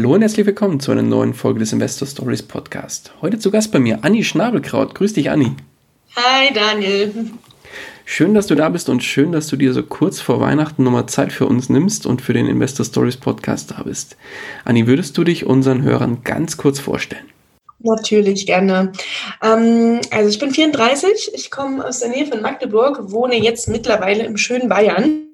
Hallo und herzlich willkommen zu einer neuen Folge des Investor Stories Podcast. Heute zu Gast bei mir Anni Schnabelkraut. Grüß dich, Anni. Hi, Daniel. Schön, dass du da bist und schön, dass du dir so kurz vor Weihnachten nochmal Zeit für uns nimmst und für den Investor Stories Podcast da bist. Anni, würdest du dich unseren Hörern ganz kurz vorstellen? Natürlich, gerne. Ähm, also ich bin 34, ich komme aus der Nähe von Magdeburg, wohne jetzt mittlerweile im schönen Bayern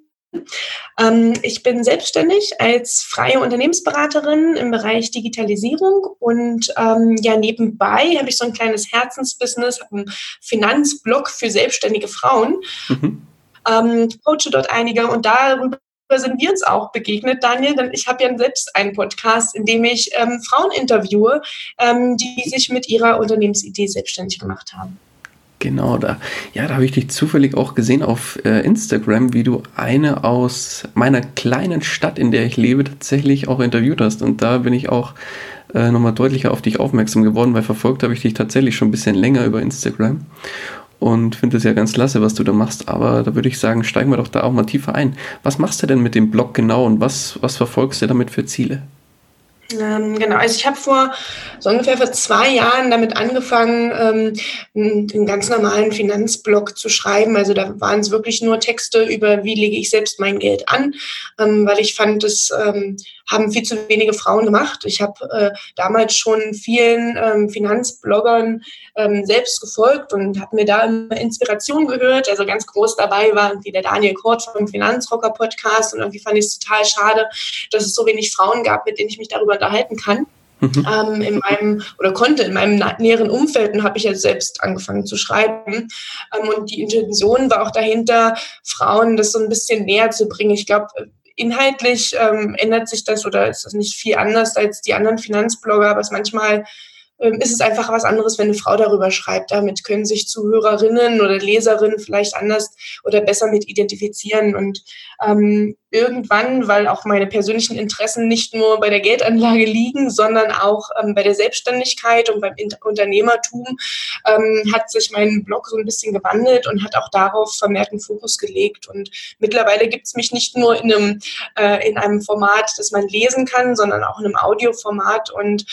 ich bin selbstständig als freie Unternehmensberaterin im Bereich Digitalisierung und ähm, ja, nebenbei habe ich so ein kleines Herzensbusiness, einen Finanzblog für selbstständige Frauen. Mhm. Ähm, coache dort einige und darüber sind wir uns auch begegnet, Daniel, denn ich habe ja selbst einen Podcast, in dem ich ähm, Frauen interviewe, ähm, die sich mit ihrer Unternehmensidee selbstständig gemacht haben. Genau, da, ja, da habe ich dich zufällig auch gesehen auf äh, Instagram, wie du eine aus meiner kleinen Stadt, in der ich lebe, tatsächlich auch interviewt hast. Und da bin ich auch äh, nochmal deutlicher auf dich aufmerksam geworden, weil verfolgt habe ich dich tatsächlich schon ein bisschen länger über Instagram. Und finde es ja ganz klasse, was du da machst. Aber da würde ich sagen, steigen wir doch da auch mal tiefer ein. Was machst du denn mit dem Blog genau und was, was verfolgst du damit für Ziele? Ähm, genau, also ich habe vor so ungefähr vor zwei Jahren damit angefangen, ähm, einen ganz normalen Finanzblog zu schreiben. Also da waren es wirklich nur Texte über, wie lege ich selbst mein Geld an, ähm, weil ich fand, es ähm, haben viel zu wenige Frauen gemacht. Ich habe äh, damals schon vielen ähm, Finanzbloggern ähm, selbst gefolgt und habe mir da immer Inspiration gehört. Also ganz groß dabei war irgendwie der Daniel Kort vom Finanzrocker Podcast und irgendwie fand ich es total schade, dass es so wenig Frauen gab, mit denen ich mich darüber unterhalten kann. Mhm. Ähm, in meinem oder konnte in meinem näheren Umfeld und habe ich ja selbst angefangen zu schreiben. Ähm, und die Intention war auch dahinter, Frauen das so ein bisschen näher zu bringen. Ich glaube, inhaltlich ähm, ändert sich das oder ist das nicht viel anders als die anderen Finanzblogger, aber es manchmal ähm, ist es einfach was anderes, wenn eine Frau darüber schreibt. Damit können sich Zuhörerinnen oder Leserinnen vielleicht anders oder besser mit identifizieren. Und ähm, irgendwann, weil auch meine persönlichen Interessen nicht nur bei der Geldanlage liegen, sondern auch ähm, bei der Selbstständigkeit und beim Unternehmertum, ähm, hat sich mein Blog so ein bisschen gewandelt und hat auch darauf vermehrten Fokus gelegt. Und mittlerweile gibt es mich nicht nur in einem, äh, in einem Format, das man lesen kann, sondern auch in einem Audioformat. Und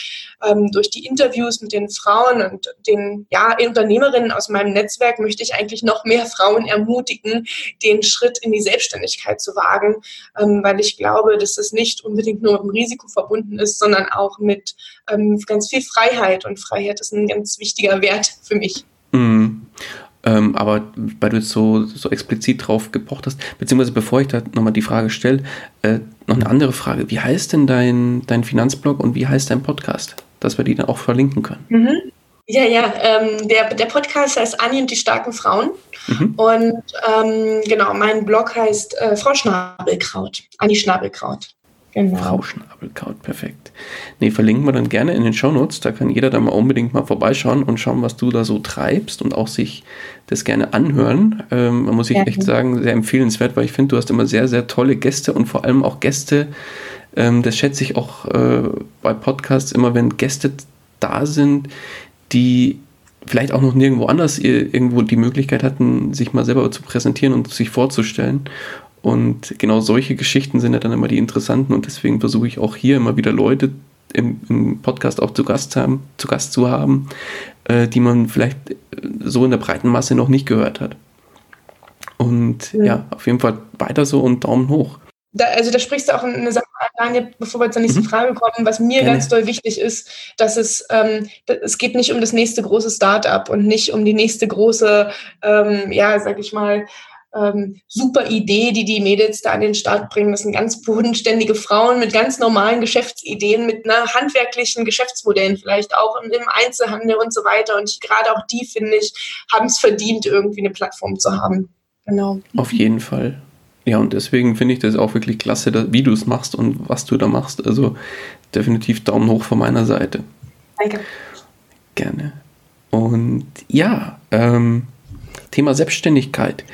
ähm, durch die Interviews mit den Frauen und den ja, Unternehmerinnen aus meinem Netzwerk möchte ich eigentlich noch mehr Frauen ermutigen, den Schritt in die Selbstständigkeit zu wagen ähm, weil ich glaube, dass das nicht unbedingt nur mit dem Risiko verbunden ist, sondern auch mit ähm, ganz viel Freiheit. Und Freiheit ist ein ganz wichtiger Wert für mich. Mhm. Ähm, aber weil du jetzt so, so explizit drauf gepocht hast, beziehungsweise bevor ich da nochmal die Frage stelle, äh, noch eine andere Frage. Wie heißt denn dein, dein Finanzblog und wie heißt dein Podcast? Dass wir die dann auch verlinken können. Mhm. Ja, ja, ähm, der, der Podcast heißt Anni und die starken Frauen. Mhm. Und ähm, genau, mein Blog heißt äh, Frau Schnabelkraut. Anni Schnabelkraut. Genau. Frau Schnabelkraut, perfekt. Nee, verlinken wir dann gerne in den Shownotes. Da kann jeder da mal unbedingt mal vorbeischauen und schauen, was du da so treibst und auch sich das gerne anhören. Ähm, man muss ich ja. echt sagen, sehr empfehlenswert, weil ich finde, du hast immer sehr, sehr tolle Gäste und vor allem auch Gäste. Ähm, das schätze ich auch äh, bei Podcasts immer, wenn Gäste da sind, die vielleicht auch noch nirgendwo anders irgendwo die Möglichkeit hatten, sich mal selber zu präsentieren und sich vorzustellen. Und genau solche Geschichten sind ja dann immer die interessanten und deswegen versuche ich auch hier immer wieder Leute im, im Podcast auch zu Gast, haben, zu Gast zu haben, äh, die man vielleicht so in der breiten Masse noch nicht gehört hat. Und ja. ja, auf jeden Fall weiter so und Daumen hoch da, also da sprichst du auch eine Sache an, Daniel, bevor wir zur nächsten mhm. Frage kommen, was mir Gerne. ganz doll wichtig ist, dass es, ähm, es geht nicht um das nächste große Start-up und nicht um die nächste große, ähm, ja, sag ich mal, ähm, super Idee, die die Mädels da an den Start bringen. Das sind ganz bodenständige Frauen mit ganz normalen Geschäftsideen, mit einer handwerklichen Geschäftsmodellen vielleicht auch im Einzelhandel und so weiter. Und gerade auch die, finde ich, haben es verdient, irgendwie eine Plattform zu haben. Genau. Auf jeden Fall. Ja, und deswegen finde ich das auch wirklich klasse, wie du es machst und was du da machst. Also definitiv Daumen hoch von meiner Seite. Danke. Gerne. Und ja, ähm, Thema Selbstständigkeit.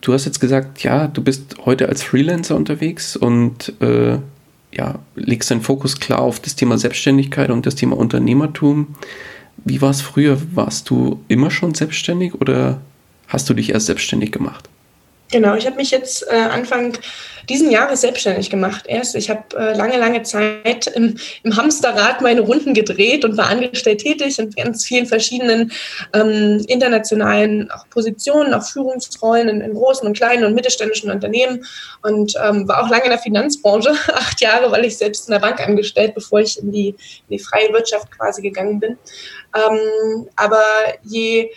Du hast jetzt gesagt, ja, du bist heute als Freelancer unterwegs und äh, ja, legst deinen Fokus klar auf das Thema Selbstständigkeit und das Thema Unternehmertum. Wie war es früher? Warst du immer schon selbstständig oder hast du dich erst selbstständig gemacht? Genau, ich habe mich jetzt äh, Anfang diesen Jahres selbstständig gemacht. Erst, ich habe äh, lange, lange Zeit im, im, Hamsterrad meine Runden gedreht und war angestellt tätig in ganz vielen verschiedenen ähm, internationalen auch Positionen, auch Führungsrollen in, in, großen und kleinen und mittelständischen Unternehmen und ähm, war auch lange in der Finanzbranche, acht Jahre, weil ich selbst in der Bank angestellt, bevor ich in die, in die freie Wirtschaft quasi gegangen bin. Ähm, aber je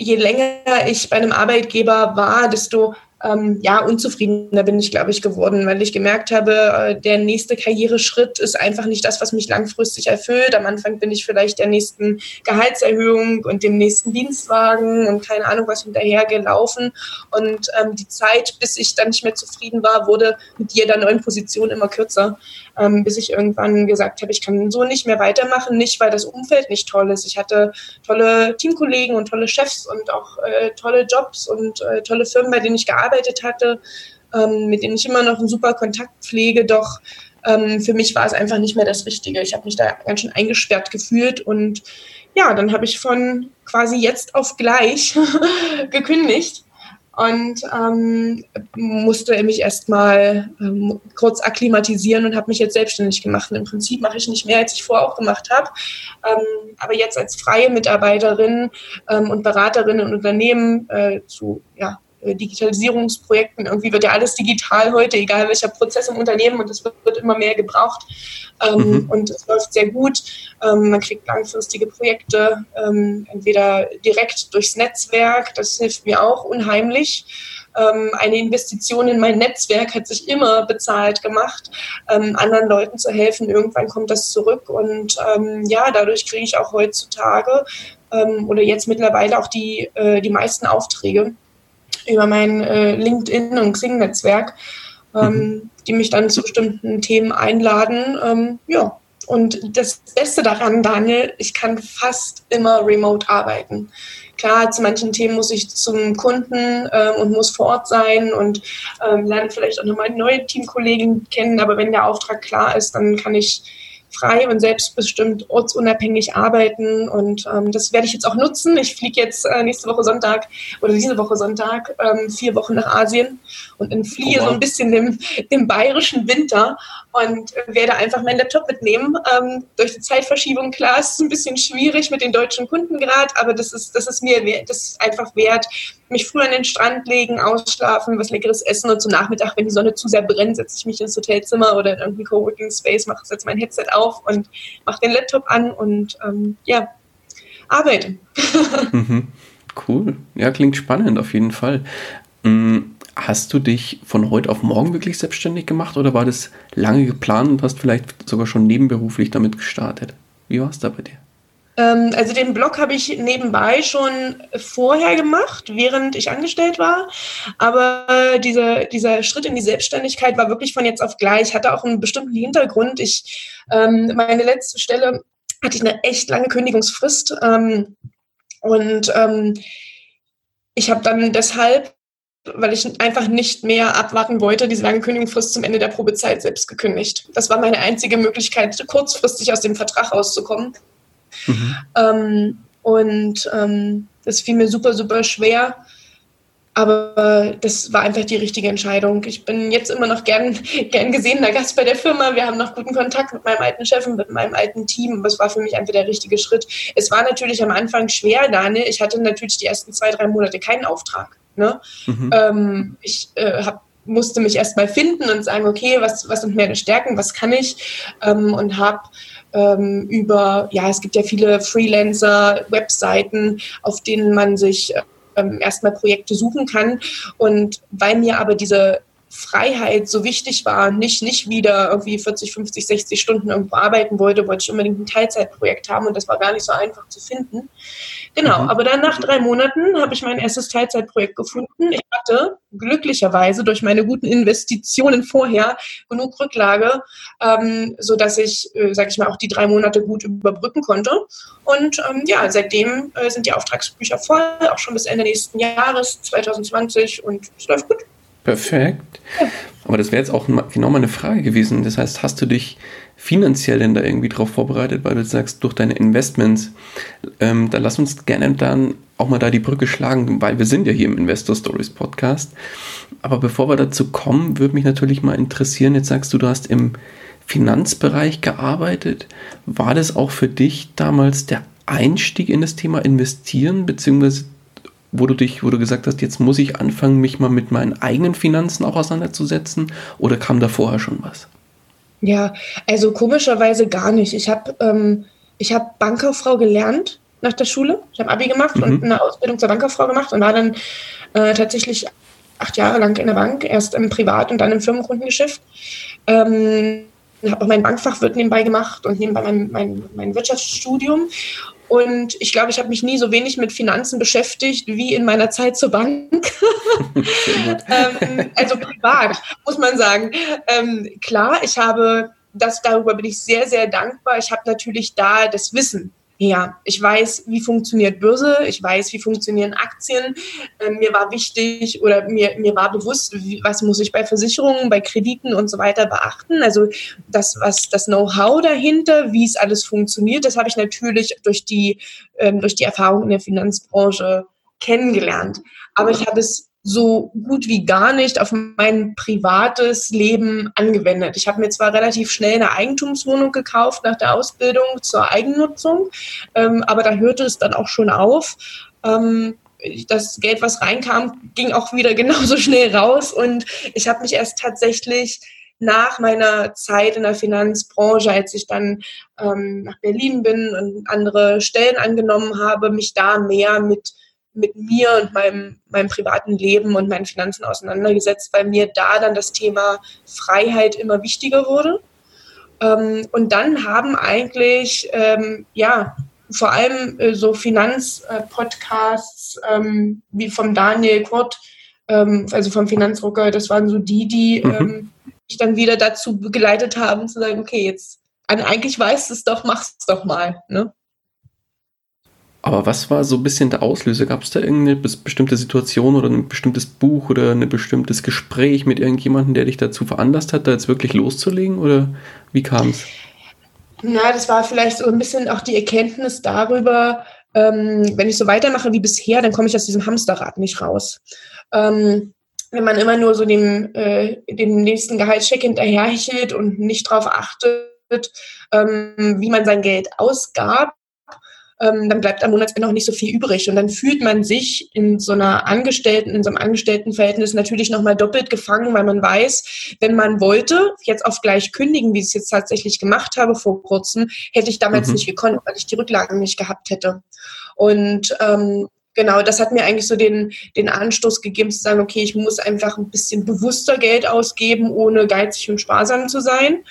je länger ich bei einem Arbeitgeber war, desto ähm, ja, unzufriedener bin ich, glaube ich, geworden, weil ich gemerkt habe, äh, der nächste Karriereschritt ist einfach nicht das, was mich langfristig erfüllt. Am Anfang bin ich vielleicht der nächsten Gehaltserhöhung und dem nächsten Dienstwagen und keine Ahnung was hinterher gelaufen. Und ähm, die Zeit, bis ich dann nicht mehr zufrieden war, wurde mit jeder neuen Position immer kürzer ähm, bis ich irgendwann gesagt habe, ich kann so nicht mehr weitermachen, nicht weil das Umfeld nicht toll ist. Ich hatte tolle Teamkollegen und tolle Chefs und auch äh, tolle Jobs und äh, tolle Firmen, bei denen ich gearbeitet hatte, ähm, mit denen ich immer noch einen super Kontakt pflege, doch ähm, für mich war es einfach nicht mehr das Richtige. Ich habe mich da ganz schön eingesperrt gefühlt und ja, dann habe ich von quasi jetzt auf gleich gekündigt und ähm, musste mich erstmal ähm, kurz akklimatisieren und habe mich jetzt selbstständig gemacht. Und Im Prinzip mache ich nicht mehr, als ich vorher auch gemacht habe. Ähm, aber jetzt als freie Mitarbeiterin ähm, und Beraterin in Unternehmen äh, zu ja, Digitalisierungsprojekten. Irgendwie wird ja alles digital heute, egal welcher Prozess im Unternehmen und es wird, wird, immer mehr gebraucht. Ähm, mhm. Und es läuft sehr gut. Ähm, man kriegt langfristige Projekte, ähm, entweder direkt durchs Netzwerk, das hilft mir auch unheimlich. Ähm, eine Investition in mein Netzwerk hat sich immer bezahlt gemacht, ähm, anderen Leuten zu helfen. Irgendwann kommt das zurück und ähm, ja, dadurch kriege ich auch heutzutage oder jetzt mittlerweile auch die, äh, die meisten Aufträge über mein äh, LinkedIn und Xing-Netzwerk, ähm, mhm. die mich dann zu bestimmten Themen einladen. Ähm, ja. Und das Beste daran, Daniel, ich kann fast immer remote arbeiten. Klar, zu manchen Themen muss ich zum Kunden äh, und muss vor Ort sein und ähm, lerne vielleicht auch nochmal neue Teamkollegen kennen, aber wenn der Auftrag klar ist, dann kann ich frei und selbstbestimmt ortsunabhängig arbeiten. Und ähm, das werde ich jetzt auch nutzen. Ich fliege jetzt äh, nächste Woche Sonntag oder diese Woche Sonntag ähm, vier Wochen nach Asien und entfliehe oh, so ein bisschen dem, dem bayerischen Winter und werde einfach meinen Laptop mitnehmen. Ähm, durch die Zeitverschiebung, klar, ist es ein bisschen schwierig mit den deutschen Kunden gerade, aber das ist, das ist mir das ist einfach wert, mich früher an den Strand legen, ausschlafen, was leckeres essen und zum Nachmittag, wenn die Sonne zu sehr brennt, setze ich mich ins Hotelzimmer oder in irgendeinen Coworking Space, mache setze mein Headset auf und mache den Laptop an und ähm, ja, arbeite. mhm. Cool. Ja, klingt spannend auf jeden Fall. Mhm. Hast du dich von heute auf morgen wirklich selbstständig gemacht oder war das lange geplant und hast vielleicht sogar schon nebenberuflich damit gestartet? Wie war es da bei dir? Ähm, also den Blog habe ich nebenbei schon vorher gemacht, während ich angestellt war. Aber dieser, dieser Schritt in die Selbstständigkeit war wirklich von jetzt auf gleich, hatte auch einen bestimmten Hintergrund. Ich, ähm, meine letzte Stelle hatte ich eine echt lange Kündigungsfrist. Ähm, und ähm, ich habe dann deshalb weil ich einfach nicht mehr abwarten wollte, diese lange Kündigungsfrist zum Ende der Probezeit selbst gekündigt. Das war meine einzige Möglichkeit, kurzfristig aus dem Vertrag rauszukommen. Mhm. Ähm, und ähm, das fiel mir super, super schwer. Aber das war einfach die richtige Entscheidung. Ich bin jetzt immer noch gern, gern gesehener Gast bei der Firma. Wir haben noch guten Kontakt mit meinem alten Chef und mit meinem alten Team. Aber es war für mich einfach der richtige Schritt. Es war natürlich am Anfang schwer, Daniel. Ich hatte natürlich die ersten zwei, drei Monate keinen Auftrag. Ne? Mhm. Ähm, ich äh, hab, musste mich erst mal finden und sagen, okay, was, was sind meine Stärken, was kann ich? Ähm, und habe ähm, über, ja, es gibt ja viele Freelancer-Webseiten, auf denen man sich ähm, erstmal Projekte suchen kann. Und weil mir aber diese Freiheit so wichtig war und nicht, nicht wieder irgendwie 40, 50, 60 Stunden irgendwo arbeiten wollte, wollte ich unbedingt ein Teilzeitprojekt haben und das war gar nicht so einfach zu finden. Genau, mhm. aber dann nach drei Monaten habe ich mein erstes Teilzeitprojekt gefunden. Ich hatte glücklicherweise durch meine guten Investitionen vorher genug Rücklage, ähm, so dass ich, äh, sage ich mal, auch die drei Monate gut überbrücken konnte. Und ähm, ja, seitdem äh, sind die Auftragsbücher voll, auch schon bis Ende nächsten Jahres 2020 und es läuft gut. Perfekt. Aber das wäre jetzt auch genau meine Frage gewesen. Das heißt, hast du dich finanziell denn da irgendwie drauf vorbereitet, weil du sagst, durch deine Investments, ähm, dann lass uns gerne dann auch mal da die Brücke schlagen, weil wir sind ja hier im Investor Stories Podcast. Aber bevor wir dazu kommen, würde mich natürlich mal interessieren, jetzt sagst du, du hast im Finanzbereich gearbeitet. War das auch für dich damals der Einstieg in das Thema Investieren, beziehungsweise wo du dich, wo du gesagt hast, jetzt muss ich anfangen, mich mal mit meinen eigenen Finanzen auch auseinanderzusetzen? Oder kam da vorher schon was? Ja, also komischerweise gar nicht. Ich habe ähm, hab Bankkauffrau gelernt nach der Schule. Ich habe Abi gemacht mhm. und eine Ausbildung zur Bankkauffrau gemacht und war dann äh, tatsächlich acht Jahre lang in der Bank, erst im Privat- und dann im Firmenkundengeschäft. Ähm, habe auch mein Bankfachwirt nebenbei gemacht und nebenbei mein, mein, mein Wirtschaftsstudium. Und ich glaube, ich habe mich nie so wenig mit Finanzen beschäftigt wie in meiner Zeit zur Bank. ähm, also privat, muss man sagen. Ähm, klar, ich habe das, darüber bin ich sehr, sehr dankbar. Ich habe natürlich da das Wissen ja, ich weiß, wie funktioniert Börse, ich weiß, wie funktionieren Aktien. Ähm, mir war wichtig oder mir, mir war bewusst, wie, was muss ich bei Versicherungen, bei Krediten und so weiter beachten. Also das, was das Know-how dahinter, wie es alles funktioniert, das habe ich natürlich durch die, ähm, durch die Erfahrung in der Finanzbranche kennengelernt. Aber ich habe es so gut wie gar nicht auf mein privates Leben angewendet. Ich habe mir zwar relativ schnell eine Eigentumswohnung gekauft nach der Ausbildung zur Eigennutzung, ähm, aber da hörte es dann auch schon auf. Ähm, das Geld, was reinkam, ging auch wieder genauso schnell raus und ich habe mich erst tatsächlich nach meiner Zeit in der Finanzbranche, als ich dann ähm, nach Berlin bin und andere Stellen angenommen habe, mich da mehr mit mit mir und meinem, meinem privaten Leben und meinen Finanzen auseinandergesetzt, weil mir da dann das Thema Freiheit immer wichtiger wurde. Ähm, und dann haben eigentlich, ähm, ja, vor allem äh, so Finanzpodcasts ähm, wie vom Daniel Kurt, ähm, also vom Finanzdrucker, das waren so die, die mhm. Ähm, mich dann wieder dazu begleitet haben, zu sagen, okay, jetzt, eigentlich weißt du es doch, mach's doch mal. Ne? Aber was war so ein bisschen der Auslöser? Gab es da irgendeine bestimmte Situation oder ein bestimmtes Buch oder ein bestimmtes Gespräch mit irgendjemandem, der dich dazu veranlasst hat, da jetzt wirklich loszulegen? Oder wie kam es? Na, das war vielleicht so ein bisschen auch die Erkenntnis darüber, ähm, wenn ich so weitermache wie bisher, dann komme ich aus diesem Hamsterrad nicht raus. Ähm, wenn man immer nur so dem, äh, dem nächsten Gehaltscheck hinterherhechelt und nicht darauf achtet, ähm, wie man sein Geld ausgab, ähm, dann bleibt am Monatsende auch nicht so viel übrig. Und dann fühlt man sich in so einer Angestellten, in so einem Angestelltenverhältnis natürlich nochmal doppelt gefangen, weil man weiß, wenn man wollte, jetzt auf gleich kündigen, wie ich es jetzt tatsächlich gemacht habe vor kurzem, hätte ich damals mhm. nicht gekonnt, weil ich die Rücklagen nicht gehabt hätte. Und ähm, genau, das hat mir eigentlich so den, den Anstoß gegeben zu sagen, okay, ich muss einfach ein bisschen bewusster Geld ausgeben, ohne geizig und sparsam zu sein.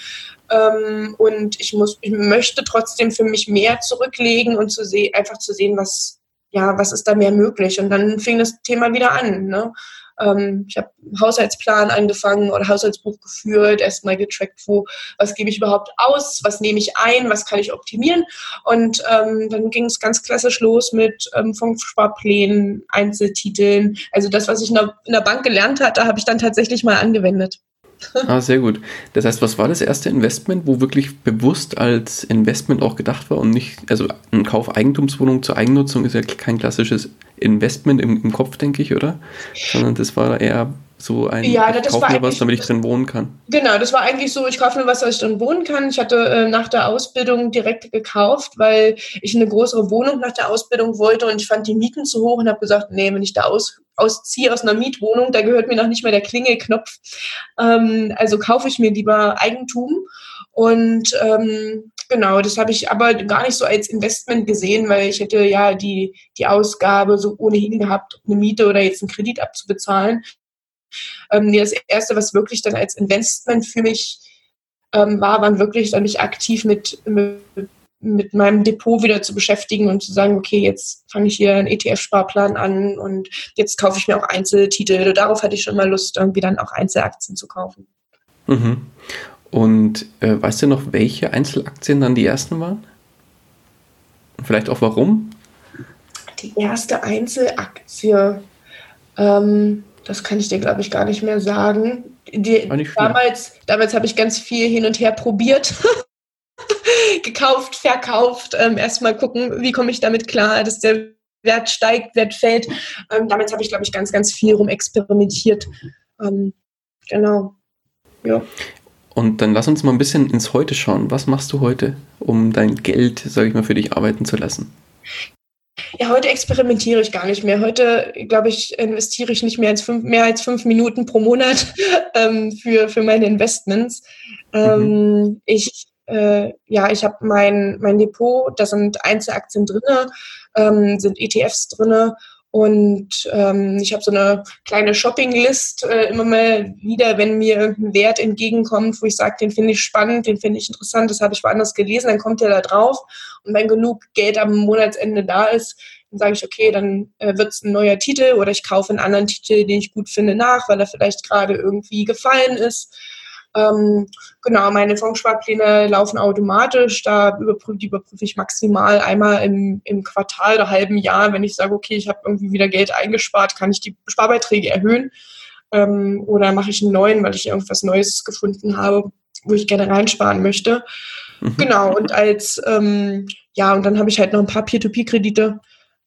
Ähm, und ich muss, ich möchte trotzdem für mich mehr zurücklegen und zu sehen, einfach zu sehen, was, ja, was ist da mehr möglich. Und dann fing das Thema wieder an. Ne? Ähm, ich habe Haushaltsplan angefangen oder Haushaltsbuch geführt, erstmal getrackt, wo, was gebe ich überhaupt aus, was nehme ich ein, was kann ich optimieren. Und ähm, dann ging es ganz klassisch los mit ähm, Fondssparplänen, Einzeltiteln. Also das, was ich in der, in der Bank gelernt hatte, habe ich dann tatsächlich mal angewendet. Ah, sehr gut. Das heißt, was war das erste Investment, wo wirklich bewusst als Investment auch gedacht war und nicht, also ein Kauf Eigentumswohnung zur Eigennutzung ist ja kein klassisches Investment im, im Kopf, denke ich, oder? Sondern das war eher so ein, ja, ich kaufe mir was, damit ich drin wohnen kann. Genau, das war eigentlich so, ich kaufe mir was, damit ich drin wohnen kann. Ich hatte äh, nach der Ausbildung direkt gekauft, weil ich eine größere Wohnung nach der Ausbildung wollte und ich fand die Mieten zu hoch und habe gesagt, nee, wenn ich da aus, ausziehe aus einer Mietwohnung, da gehört mir noch nicht mehr der Klingelknopf. Ähm, also kaufe ich mir lieber Eigentum. Und ähm, genau, das habe ich aber gar nicht so als Investment gesehen, weil ich hätte ja die, die Ausgabe so ohnehin gehabt, eine Miete oder jetzt einen Kredit abzubezahlen. Ähm, das erste, was wirklich dann als Investment für mich ähm, war, waren wirklich dann mich aktiv mit, mit, mit meinem Depot wieder zu beschäftigen und zu sagen, okay, jetzt fange ich hier einen ETF-Sparplan an und jetzt kaufe ich mir auch Einzeltitel. Darauf hatte ich schon mal Lust, irgendwie dann auch Einzelaktien zu kaufen. Mhm. Und äh, weißt du noch, welche Einzelaktien dann die ersten waren? Und vielleicht auch warum? Die erste Einzelaktie, ähm, das kann ich dir, glaube ich, gar nicht mehr sagen. Die, damals damals habe ich ganz viel hin und her probiert. gekauft, verkauft, ähm, erstmal gucken, wie komme ich damit klar, dass der Wert steigt, Wert fällt. Ähm, damit habe ich, glaube ich, ganz, ganz viel rumexperimentiert. Ähm, genau. Ja. Und dann lass uns mal ein bisschen ins Heute schauen. Was machst du heute, um dein Geld, sage ich mal, für dich arbeiten zu lassen? Ja, heute experimentiere ich gar nicht mehr. Heute, glaube ich, investiere ich nicht mehr als fünf, mehr als fünf Minuten pro Monat ähm, für, für meine Investments. Ähm, mhm. Ich äh, ja, ich habe mein, mein Depot, da sind Einzelaktien drinne, ähm, sind ETFs drinne und ähm, ich habe so eine kleine Shopping-List äh, immer mal wieder, wenn mir irgendein Wert entgegenkommt, wo ich sage, den finde ich spannend, den finde ich interessant, das habe ich woanders gelesen, dann kommt der da drauf. Und wenn genug Geld am Monatsende da ist, dann sage ich, okay, dann äh, wird es ein neuer Titel oder ich kaufe einen anderen Titel, den ich gut finde, nach, weil er vielleicht gerade irgendwie gefallen ist. Ähm, genau, meine Fondssparpläne laufen automatisch. Da überprüfe, die überprüfe ich maximal einmal im, im Quartal oder halben Jahr. Wenn ich sage, okay, ich habe irgendwie wieder Geld eingespart, kann ich die Sparbeiträge erhöhen. Ähm, oder mache ich einen neuen, weil ich irgendwas Neues gefunden habe, wo ich gerne reinsparen möchte. Mhm. Genau, und als, ähm, ja, und dann habe ich halt noch ein paar Peer-to-Peer-Kredite.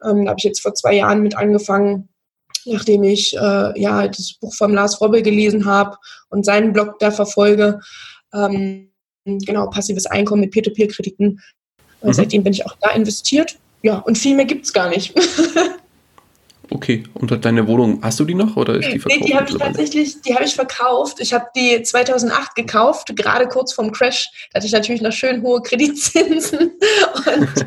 Ähm, da habe ich jetzt vor zwei Jahren mit angefangen nachdem ich äh, ja das Buch von Lars Robbe gelesen habe und seinen Blog da verfolge. Ähm, genau, passives Einkommen mit Peer-to-Peer-Krediten. Mhm. Seitdem bin ich auch da investiert. Ja, und viel mehr gibt es gar nicht. Okay, und deine Wohnung, hast du die noch oder ist die verkauft? Nee, die habe ich tatsächlich, die habe ich verkauft. Ich habe die 2008 gekauft, gerade kurz vorm Crash. Da hatte ich natürlich noch schön hohe Kreditzinsen. Und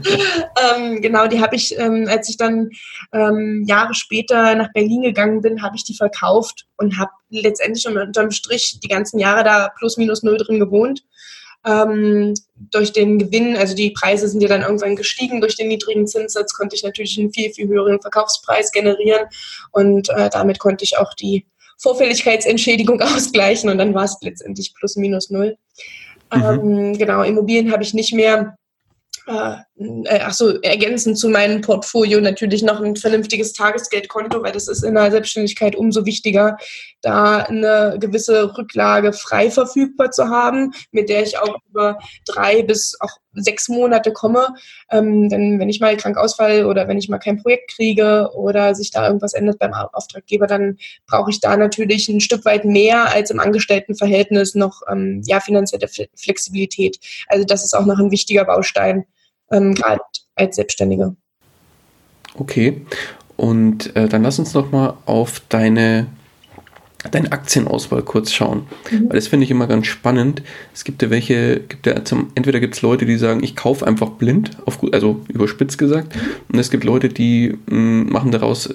ähm, genau, die habe ich, ähm, als ich dann ähm, Jahre später nach Berlin gegangen bin, habe ich die verkauft und habe letztendlich unterm Strich die ganzen Jahre da plus minus null drin gewohnt ähm, durch den Gewinn, also die Preise sind ja dann irgendwann gestiegen durch den niedrigen Zinssatz, konnte ich natürlich einen viel, viel höheren Verkaufspreis generieren und äh, damit konnte ich auch die Vorfälligkeitsentschädigung ausgleichen und dann war es letztendlich plus minus null. Mhm. Ähm, genau, Immobilien habe ich nicht mehr äh, äh, ach so, ergänzend zu meinem Portfolio natürlich noch ein vernünftiges Tagesgeldkonto, weil das ist in der Selbstständigkeit umso wichtiger, da eine gewisse Rücklage frei verfügbar zu haben, mit der ich auch über drei bis auch sechs Monate komme. Ähm, denn wenn ich mal krank ausfall oder wenn ich mal kein Projekt kriege oder sich da irgendwas ändert beim Auftraggeber, dann brauche ich da natürlich ein Stück weit mehr als im Angestelltenverhältnis noch ähm, ja, finanzielle Flexibilität. Also das ist auch noch ein wichtiger Baustein ähm, gerade als Selbstständige. Okay, und äh, dann lass uns noch mal auf deine, deine Aktienauswahl kurz schauen. Mhm. Weil das finde ich immer ganz spannend. Es gibt ja welche, gibt ja zum, entweder gibt es Leute, die sagen, ich kaufe einfach blind, auf, also überspitzt gesagt, mhm. und es gibt Leute, die mh, mm, machen daraus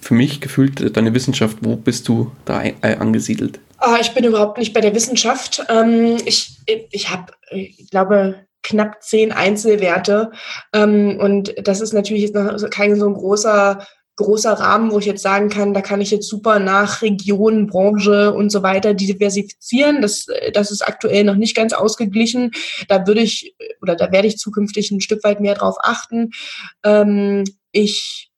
für mich gefühlt deine Wissenschaft. Wo bist du da äh, angesiedelt? Oh, ich bin überhaupt nicht bei der Wissenschaft. Ähm, ich ich habe, ich glaube, knapp zehn Einzelwerte. Ähm, und das ist natürlich jetzt noch kein so ein großer großer Rahmen, wo ich jetzt sagen kann, da kann ich jetzt super nach Region, Branche und so weiter diversifizieren. Das, das ist aktuell noch nicht ganz ausgeglichen. Da würde ich oder da werde ich zukünftig ein Stück weit mehr drauf achten. Ähm, ich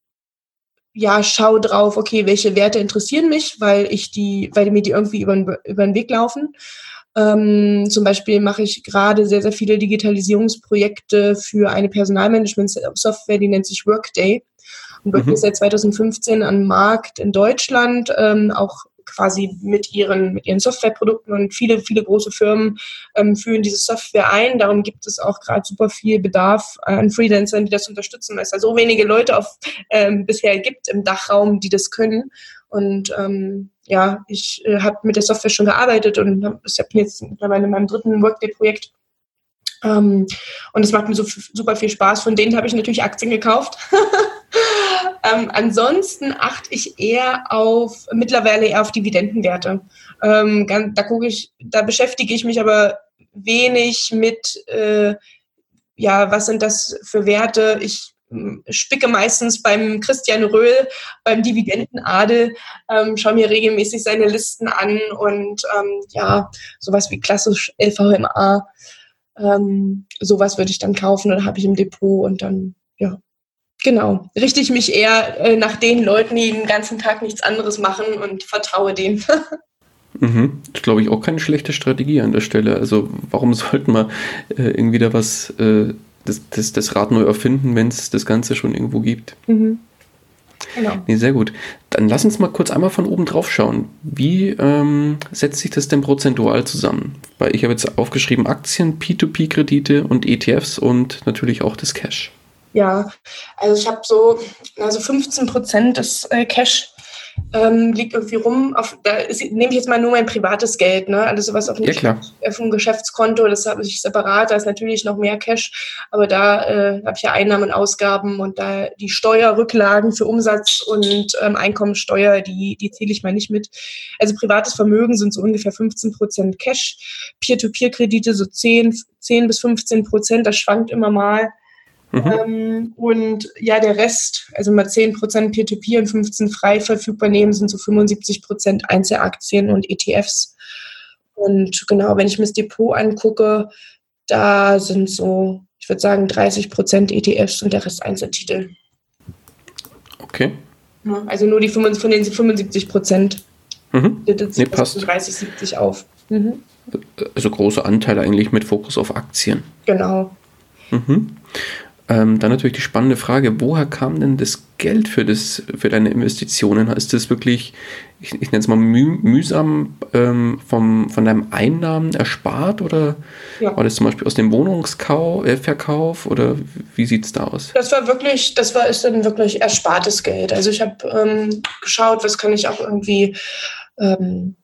ja, schau drauf, okay, welche Werte interessieren mich, weil ich die, weil mir die irgendwie über über den Weg laufen. Ähm, zum Beispiel mache ich gerade sehr, sehr viele Digitalisierungsprojekte für eine Personalmanagement-Software, die nennt sich Workday. Und Workday mhm. ist seit 2015 am Markt in Deutschland, ähm, auch quasi mit ihren, mit ihren Softwareprodukten und viele, viele große Firmen ähm, führen diese Software ein. Darum gibt es auch gerade super viel Bedarf an Freelancern, die das unterstützen, weil es da so wenige Leute auf, ähm, bisher gibt im Dachraum, die das können. Und ähm, ja, ich äh, habe mit der Software schon gearbeitet und ich bin jetzt mittlerweile in meinem dritten Workday-Projekt. Ähm, und es macht mir so super viel Spaß. Von denen habe ich natürlich Aktien gekauft. Ähm, ansonsten achte ich eher auf, mittlerweile eher auf Dividendenwerte. Ähm, da gucke ich, da beschäftige ich mich aber wenig mit, äh, ja, was sind das für Werte? Ich spicke meistens beim Christian Röhl, beim Dividendenadel, ähm, schaue mir regelmäßig seine Listen an und ähm, ja, sowas wie klassisch LVMA, ähm, sowas würde ich dann kaufen oder habe ich im Depot und dann, ja, genau, richte ich mich eher äh, nach den Leuten, die den ganzen Tag nichts anderes machen und vertraue denen. Mhm. Das glaube ich, auch keine schlechte Strategie an der Stelle. Also warum sollten wir äh, irgendwie da was, äh, das, das, das, Rad neu erfinden, wenn es das Ganze schon irgendwo gibt? Mhm. Genau. Nee, sehr gut. Dann lass uns mal kurz einmal von oben drauf schauen. Wie ähm, setzt sich das denn prozentual zusammen? Weil ich habe jetzt aufgeschrieben Aktien, P2P-Kredite und ETFs und natürlich auch das Cash. Ja, also ich habe so also 15 Prozent des äh, Cash ähm, liegt irgendwie rum. Auf, da ist, nehme ich jetzt mal nur mein privates Geld, ne? Alles sowas auf, nicht, ja, auf dem Geschäftskonto, das habe ich separat, da ist natürlich noch mehr Cash, aber da äh, habe ich ja Einnahmen und Ausgaben und da die Steuerrücklagen für Umsatz und ähm, Einkommensteuer, die, die zähle ich mal nicht mit. Also privates Vermögen sind so ungefähr 15 Prozent Cash, Peer-to-Peer-Kredite so 10, 10 bis 15 Prozent, das schwankt immer mal. Mhm. Ähm, und ja, der Rest, also mal 10% Peer-to-Peer und 15 frei verfügbar nehmen, sind so 75% Einzelaktien und ETFs. Und genau, wenn ich mir das Depot angucke, da sind so, ich würde sagen, 30% ETFs und der Rest Einzeltitel. Okay. Also nur die 25, von den 75 Prozent. Mhm. Nee, passt. 30, 70 auf. Mhm. Also großer Anteil eigentlich mit Fokus auf Aktien. Genau. Mhm. Ähm, dann natürlich die spannende Frage, woher kam denn das Geld für, das, für deine Investitionen? Ist das wirklich, ich, ich nenne es mal müh, mühsam ähm, vom, von deinem Einnahmen erspart oder ja. war das zum Beispiel aus dem Wohnungsverkauf äh, oder wie sieht es da aus? Das war wirklich, das war ist dann wirklich erspartes Geld. Also ich habe ähm, geschaut, was kann ich auch irgendwie, ähm,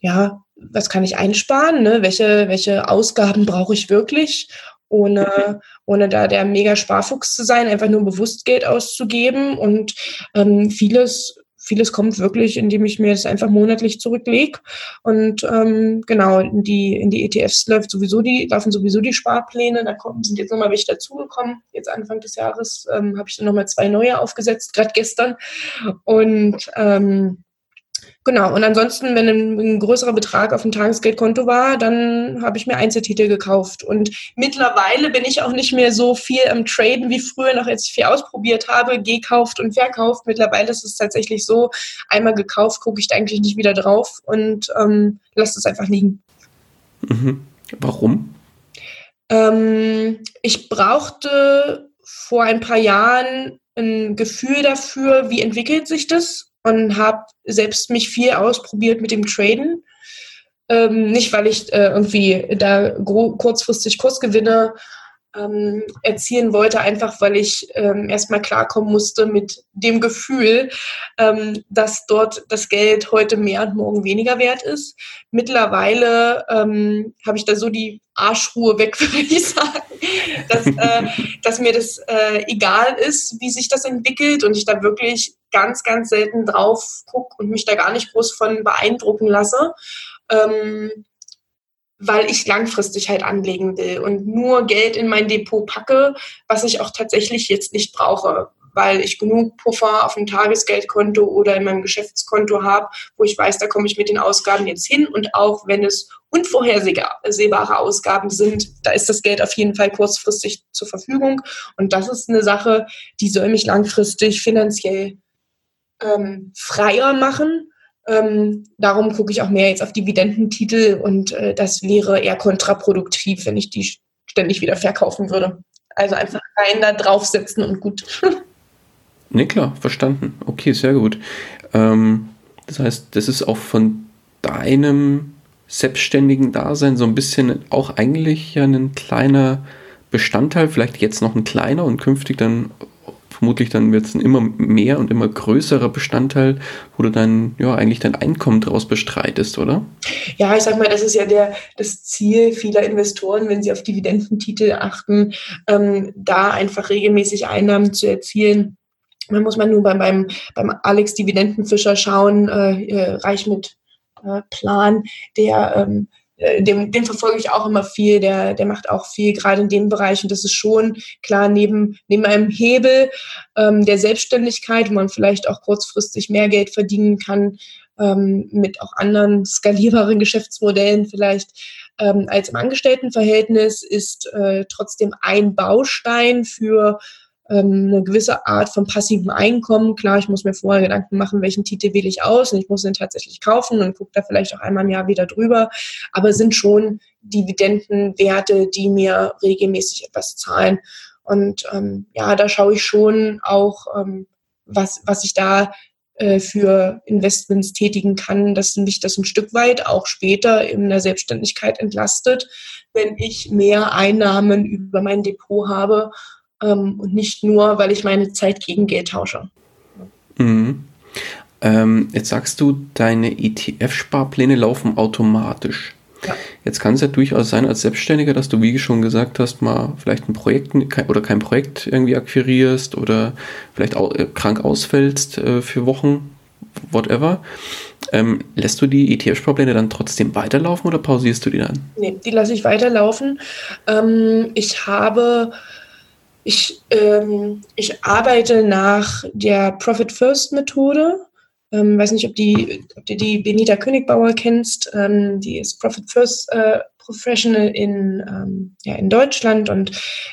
ja, was kann ich einsparen, ne? welche, welche Ausgaben brauche ich wirklich ohne, ohne da der mega Sparfuchs zu sein, einfach nur bewusst Geld auszugeben. Und ähm, vieles, vieles kommt wirklich, indem ich mir das einfach monatlich zurücklege. Und ähm, genau, in die, in die ETFs läuft sowieso die, laufen sowieso die Sparpläne. Da kommen, sind jetzt nochmal welche dazugekommen. Jetzt Anfang des Jahres ähm, habe ich dann nochmal zwei neue aufgesetzt, gerade gestern. Und ähm, Genau, und ansonsten, wenn ein, ein, größerer Betrag auf dem Tagesgeldkonto war, dann habe ich mir Einzeltitel gekauft. Und mittlerweile bin ich auch nicht mehr so viel am Traden wie früher, noch als ich viel ausprobiert habe, gekauft und verkauft. Mittlerweile ist es tatsächlich so, einmal gekauft, gucke ich da eigentlich nicht wieder drauf und ähm, lasse es einfach liegen. Mhm. Warum? Ähm, ich brauchte vor ein paar Jahren ein Gefühl dafür, wie entwickelt sich das und habe selbst mich viel ausprobiert mit dem Traden. Ähm, nicht, weil ich äh, irgendwie da kurzfristig Kursgewinne ähm, erzielen wollte, einfach weil ich ähm, erstmal klarkommen musste mit dem Gefühl, ähm, dass dort das Geld heute mehr und morgen weniger wert ist. Mittlerweile ähm, habe ich da so die Arschruhe weg, würde ich sagen, dass, äh, dass mir das äh, egal ist, wie sich das entwickelt und ich da wirklich ganz, ganz selten drauf gucke und mich da gar nicht groß von beeindrucken lasse. Ähm, weil ich langfristig halt anlegen will und nur Geld in mein Depot packe, was ich auch tatsächlich jetzt nicht brauche, weil ich genug Puffer auf dem Tagesgeldkonto oder in meinem Geschäftskonto habe, wo ich weiß, da komme ich mit den Ausgaben jetzt hin. Und auch wenn es unvorhersehbare Ausgaben sind, da ist das Geld auf jeden Fall kurzfristig zur Verfügung. Und das ist eine Sache, die soll mich langfristig finanziell ähm, freier machen ähm, darum gucke ich auch mehr jetzt auf Dividendentitel und äh, das wäre eher kontraproduktiv, wenn ich die ständig wieder verkaufen würde. Also einfach rein da draufsetzen und gut. Ne, klar, verstanden. Okay, sehr gut. Ähm, das heißt, das ist auch von deinem selbstständigen Dasein so ein bisschen auch eigentlich ein kleiner Bestandteil, vielleicht jetzt noch ein kleiner und künftig dann vermutlich dann wird es ein immer mehr und immer größerer Bestandteil, wo du dann ja eigentlich dein Einkommen daraus bestreitest, oder? Ja, ich sag mal, das ist ja der, das Ziel vieler Investoren, wenn sie auf Dividendentitel achten, ähm, da einfach regelmäßig Einnahmen zu erzielen man muss man nur beim, beim, beim Alex Dividendenfischer schauen, äh, äh reich mit äh, Plan, der ähm, äh, dem, dem verfolge ich auch immer viel, der, der macht auch viel, gerade in dem Bereich. Und das ist schon klar, neben, neben einem Hebel ähm, der Selbstständigkeit, wo man vielleicht auch kurzfristig mehr Geld verdienen kann, ähm, mit auch anderen skalierbaren Geschäftsmodellen vielleicht ähm, als im Angestelltenverhältnis, ist äh, trotzdem ein Baustein für ähm, eine gewisse Art von passivem Einkommen. Klar, ich muss mir vorher Gedanken machen, welchen Titel wähle ich aus und ich muss den tatsächlich kaufen und gucke da vielleicht auch einmal im Jahr wieder drüber. Aber sind schon Dividendenwerte, die mir regelmäßig etwas zahlen. Und ähm, ja, da schaue ich schon auch, ähm, was, was ich da äh, für Investments tätigen kann, dass mich das ein Stück weit auch später in der Selbstständigkeit entlastet, wenn ich mehr Einnahmen über mein Depot habe ähm, und nicht nur, weil ich meine Zeit gegen Geld tausche. Mhm. Ähm, jetzt sagst du, deine ETF-Sparpläne laufen automatisch. Ja. Jetzt kann es ja durchaus sein als Selbstständiger, dass du, wie schon gesagt hast, mal vielleicht ein Projekt oder kein Projekt irgendwie akquirierst oder vielleicht auch, äh, krank ausfällst äh, für Wochen, whatever. Ähm, lässt du die ETF-Sparpläne dann trotzdem weiterlaufen oder pausierst du die dann? Nee, die lasse ich weiterlaufen. Ähm, ich habe ich, ähm, ich arbeite nach der Profit First Methode. Ähm, weiß nicht, ob, die, ob du die Benita Königbauer kennst. Ähm, die ist Profit First äh, Professional in, ähm, ja, in Deutschland und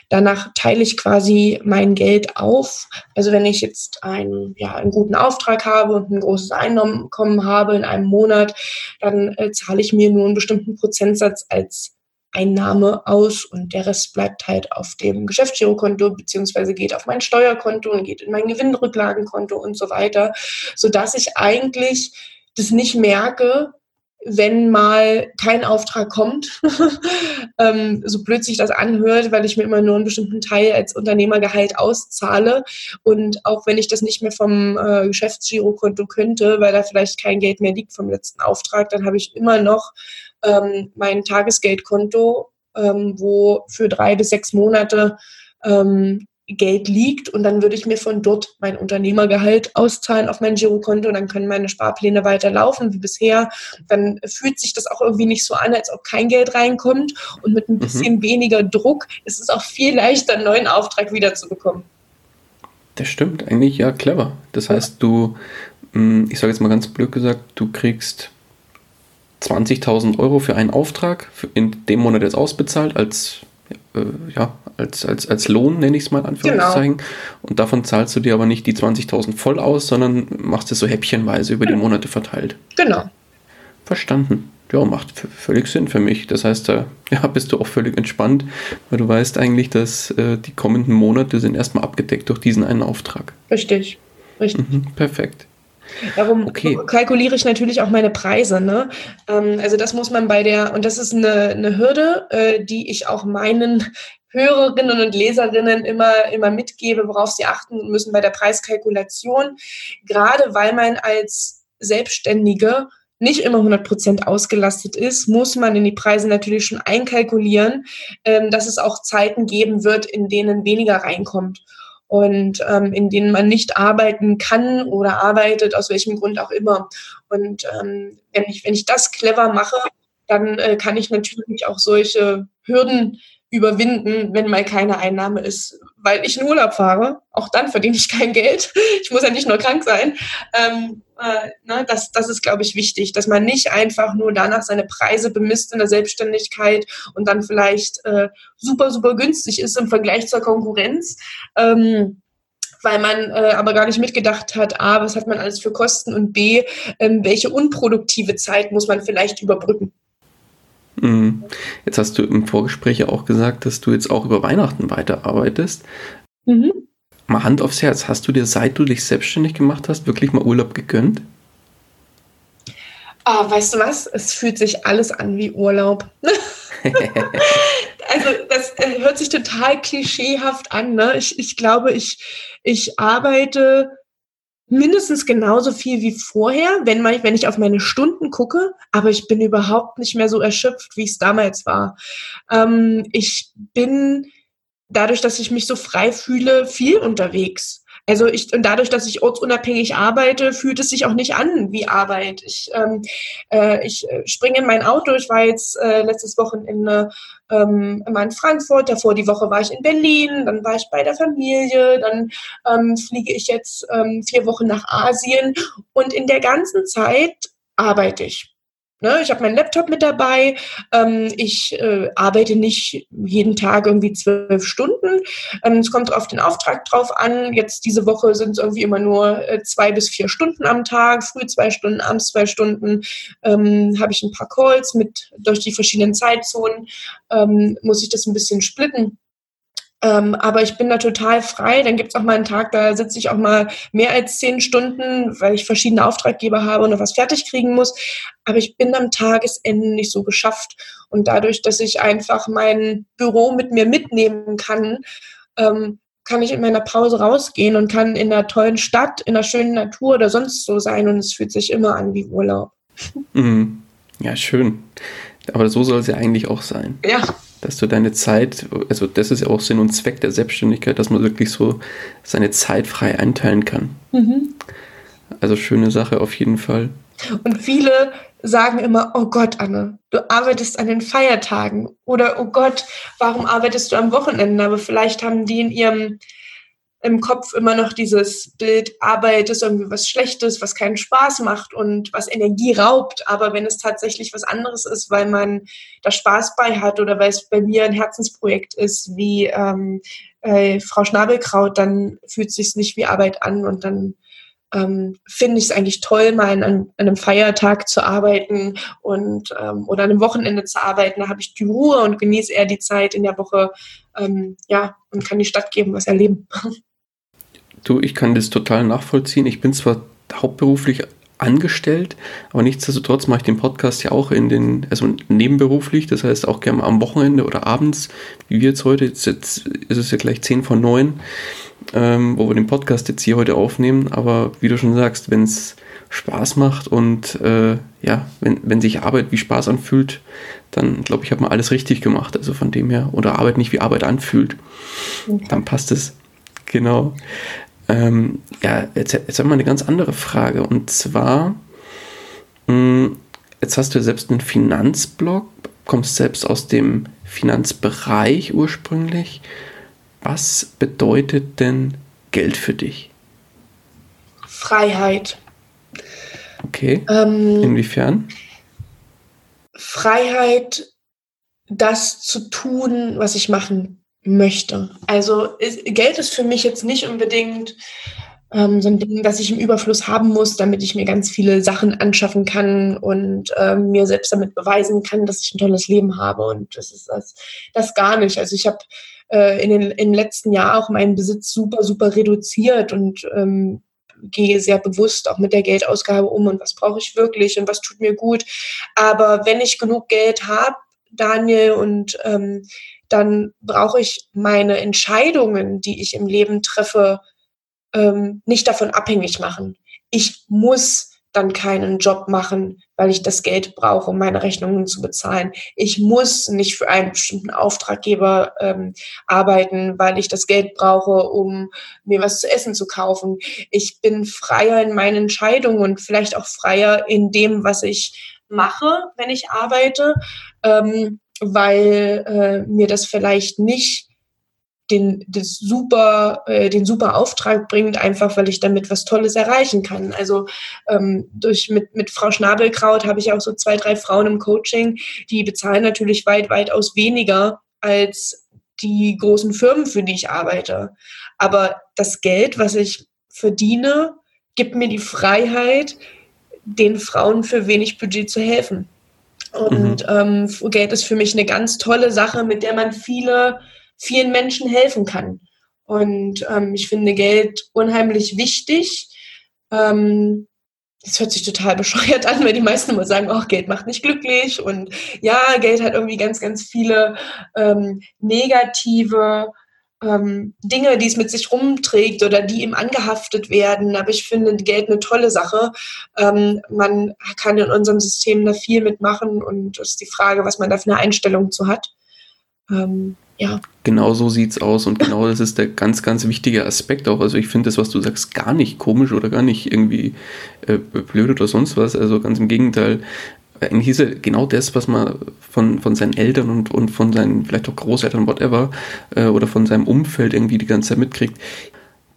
danach teile ich quasi mein Geld auf. Also wenn ich jetzt einen, ja, einen guten Auftrag habe und ein großes Einkommen habe in einem Monat, dann äh, zahle ich mir nur einen bestimmten Prozentsatz als Einnahme aus und der Rest bleibt halt auf dem Geschäftsgirokonto beziehungsweise geht auf mein Steuerkonto und geht in mein Gewinnrücklagenkonto und so weiter, sodass ich eigentlich das nicht merke, wenn mal kein Auftrag kommt, ähm, so blöd sich das anhört, weil ich mir immer nur einen bestimmten Teil als Unternehmergehalt auszahle. Und auch wenn ich das nicht mehr vom äh, Geschäftsgirokonto könnte, weil da vielleicht kein Geld mehr liegt vom letzten Auftrag, dann habe ich immer noch ähm, mein Tagesgeldkonto, ähm, wo für drei bis sechs Monate ähm, Geld liegt und dann würde ich mir von dort mein Unternehmergehalt auszahlen auf mein Girokonto und dann können meine Sparpläne weiterlaufen wie bisher. Dann fühlt sich das auch irgendwie nicht so an, als ob kein Geld reinkommt und mit ein mhm. bisschen mhm. weniger Druck ist es auch viel leichter, einen neuen Auftrag wiederzubekommen. Das stimmt, eigentlich ja clever. Das heißt, du, hm, ich sage jetzt mal ganz blöd gesagt, du kriegst 20.000 Euro für einen Auftrag in dem Monat jetzt ausbezahlt als äh, ja, als, als, als Lohn, nenne ich es mal Anführungszeichen. Genau. Und davon zahlst du dir aber nicht die 20.000 voll aus, sondern machst es so häppchenweise über die Monate verteilt. Genau. Verstanden. Ja, macht völlig Sinn für mich. Das heißt, da ja, bist du auch völlig entspannt, weil du weißt eigentlich, dass äh, die kommenden Monate sind erstmal abgedeckt durch diesen einen Auftrag. Richtig. Richtig. Mhm, perfekt. Darum okay. kalkuliere ich natürlich auch meine Preise. Ne? Ähm, also das muss man bei der, und das ist eine, eine Hürde, äh, die ich auch meinen Hörerinnen und Leserinnen immer, immer mitgebe, worauf sie achten müssen bei der Preiskalkulation. Gerade weil man als Selbstständige nicht immer 100 Prozent ausgelastet ist, muss man in die Preise natürlich schon einkalkulieren, ähm, dass es auch Zeiten geben wird, in denen weniger reinkommt und ähm, in denen man nicht arbeiten kann oder arbeitet, aus welchem Grund auch immer. Und ähm, wenn, ich, wenn ich das clever mache, dann äh, kann ich natürlich auch solche Hürden überwinden, wenn mal keine Einnahme ist, weil ich in Urlaub fahre. Auch dann verdiene ich kein Geld. Ich muss ja nicht nur krank sein. Ähm, äh, ne, das, das ist, glaube ich, wichtig, dass man nicht einfach nur danach seine Preise bemisst in der Selbstständigkeit und dann vielleicht äh, super, super günstig ist im Vergleich zur Konkurrenz. Ähm, weil man äh, aber gar nicht mitgedacht hat, a, was hat man alles für Kosten und b, ähm, welche unproduktive Zeit muss man vielleicht überbrücken. Mhm. Jetzt hast du im Vorgespräch ja auch gesagt, dass du jetzt auch über Weihnachten weiterarbeitest. Mhm. Mal Hand aufs Herz, hast du dir, seit du dich selbstständig gemacht hast, wirklich mal Urlaub gegönnt? Ah, weißt du was? Es fühlt sich alles an wie Urlaub. also das äh, hört sich total klischeehaft an. Ne? Ich, ich glaube, ich, ich arbeite mindestens genauso viel wie vorher, wenn, man, wenn ich auf meine Stunden gucke, aber ich bin überhaupt nicht mehr so erschöpft, wie es damals war. Ähm, ich bin dadurch, dass ich mich so frei fühle, viel unterwegs. Also ich, und dadurch, dass ich ortsunabhängig arbeite, fühlt es sich auch nicht an wie Arbeit. Ich, ähm, äh, ich äh, springe in mein Auto. Ich war jetzt äh, letztes Wochenende ähm, immer in Frankfurt, davor die Woche war ich in Berlin, dann war ich bei der Familie, dann ähm, fliege ich jetzt ähm, vier Wochen nach Asien und in der ganzen Zeit arbeite ich. Ne, ich habe meinen Laptop mit dabei. Ähm, ich äh, arbeite nicht jeden Tag irgendwie zwölf Stunden. Ähm, es kommt auf den Auftrag drauf an. Jetzt diese Woche sind es irgendwie immer nur äh, zwei bis vier Stunden am Tag. Früh zwei Stunden, abends zwei Stunden. Ähm, habe ich ein paar Calls mit durch die verschiedenen Zeitzonen. Ähm, muss ich das ein bisschen splitten. Ähm, aber ich bin da total frei. Dann gibt es auch mal einen Tag, da sitze ich auch mal mehr als zehn Stunden, weil ich verschiedene Auftraggeber habe und noch was fertig kriegen muss. Aber ich bin am Tagesende nicht so geschafft. Und dadurch, dass ich einfach mein Büro mit mir mitnehmen kann, ähm, kann ich in meiner Pause rausgehen und kann in einer tollen Stadt, in einer schönen Natur oder sonst so sein. Und es fühlt sich immer an wie Urlaub. Mhm. Ja, schön. Aber so soll es ja eigentlich auch sein. Ja dass du deine Zeit, also das ist ja auch Sinn und Zweck der Selbstständigkeit, dass man wirklich so seine Zeit frei einteilen kann. Mhm. Also schöne Sache auf jeden Fall. Und viele sagen immer, oh Gott, Anne, du arbeitest an den Feiertagen oder oh Gott, warum arbeitest du am Wochenende? Aber vielleicht haben die in ihrem im Kopf immer noch dieses Bild, Arbeit ist irgendwie was Schlechtes, was keinen Spaß macht und was Energie raubt. Aber wenn es tatsächlich was anderes ist, weil man da Spaß bei hat oder weil es bei mir ein Herzensprojekt ist, wie ähm, äh, Frau Schnabelkraut, dann fühlt es sich nicht wie Arbeit an und dann ähm, finde ich es eigentlich toll, mal an, an, einem Feiertag zu arbeiten und ähm, oder an einem Wochenende zu arbeiten. Da habe ich die Ruhe und genieße eher die Zeit in der Woche, ähm, ja, und kann die Stadt geben, was erleben. Du, ich kann das total nachvollziehen. Ich bin zwar hauptberuflich angestellt, aber nichtsdestotrotz mache ich den Podcast ja auch in den, also nebenberuflich, das heißt auch gerne am Wochenende oder abends, wie wir jetzt heute, jetzt, jetzt ist es ja gleich 10 von 9, ähm, wo wir den Podcast jetzt hier heute aufnehmen, aber wie du schon sagst, wenn es Spaß macht und äh, ja, wenn, wenn sich Arbeit wie Spaß anfühlt, dann glaube ich, hat man alles richtig gemacht. Also von dem her, oder Arbeit nicht wie Arbeit anfühlt, dann passt es. Genau. Ähm, ja, jetzt, jetzt haben wir eine ganz andere Frage. Und zwar, mh, hm, jetzt hast du selbst einen Finanzblog, kommst selbst aus dem Finanzbereich ursprünglich. Was bedeutet denn Geld für dich? Freiheit. Okay. Ähm, Inwiefern? Freiheit, das zu tun, was ich machen möchte. Also ist, Geld ist für mich jetzt nicht unbedingt ähm, so ein Ding, das ich im Überfluss haben muss, damit ich mir ganz viele Sachen anschaffen kann und ähm, mir selbst damit beweisen kann, dass ich ein tolles Leben habe. Und das ist das, das gar nicht. Also ich habe äh, in den im letzten Jahr auch meinen Besitz super, super reduziert und ähm, gehe sehr bewusst auch mit der Geldausgabe um und was brauche ich wirklich und was tut mir gut. Aber wenn ich genug Geld habe, Daniel, und ähm, dann brauche ich meine Entscheidungen, die ich im Leben treffe, ähm, nicht davon abhängig machen. Ich muss dann keinen Job machen, weil ich das Geld brauche, um meine Rechnungen zu bezahlen. Ich muss nicht für einen bestimmten Auftraggeber ähm, arbeiten, weil ich das Geld brauche, um mir was zu essen zu kaufen. Ich bin freier in meinen Entscheidungen und vielleicht auch freier in dem, was ich mache, wenn ich arbeite, ähm, weil äh, mir das vielleicht nicht den, das super, äh, den super Auftrag bringt, einfach weil ich damit was Tolles erreichen kann. Also ähm, durch mit, mit Frau Schnabelkraut habe ich auch so zwei, drei Frauen im Coaching, die bezahlen natürlich weit, weitaus weniger als die großen Firmen, für die ich arbeite. Aber das Geld, was ich verdiene, gibt mir die Freiheit, den Frauen für wenig Budget zu helfen. Und mhm. ähm, Geld ist für mich eine ganz tolle Sache, mit der man viele, vielen Menschen helfen kann. Und ähm, ich finde Geld unheimlich wichtig. Ähm, das hört sich total bescheuert an, weil die meisten immer sagen, oh, Geld macht nicht glücklich. Und ja, Geld hat irgendwie ganz, ganz viele ähm, negative ähm, Dinge, die es mit sich rumträgt oder die ihm angehaftet werden. Aber ich finde Geld eine tolle Sache. Ähm, man kann in unserem System da viel mitmachen und es ist die Frage, was man da für eine Einstellung zu hat. Ähm, ja. Genau so sieht es aus und genau das ist der ganz, ganz wichtige Aspekt auch. Also ich finde das, was du sagst, gar nicht komisch oder gar nicht irgendwie äh, blöd oder sonst was. Also ganz im Gegenteil. Ist ja genau das, was man von, von seinen Eltern und, und von seinen vielleicht auch Großeltern, whatever, äh, oder von seinem Umfeld irgendwie die ganze Zeit mitkriegt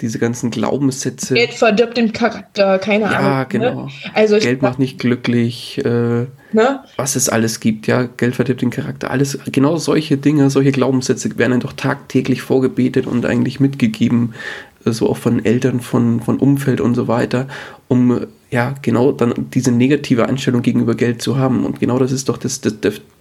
diese ganzen Glaubenssätze. Geld verdirbt den Charakter, keine ja, Ahnung. Ja, ne? genau. Ne? Also Geld macht nicht glücklich, äh, ne? was es alles gibt, ja, Geld verdirbt den Charakter, alles, genau solche Dinge, solche Glaubenssätze werden doch tagtäglich vorgebetet und eigentlich mitgegeben, so auch von Eltern, von, von Umfeld und so weiter, um ja genau dann diese negative Einstellung gegenüber Geld zu haben. Und genau das ist doch das, das,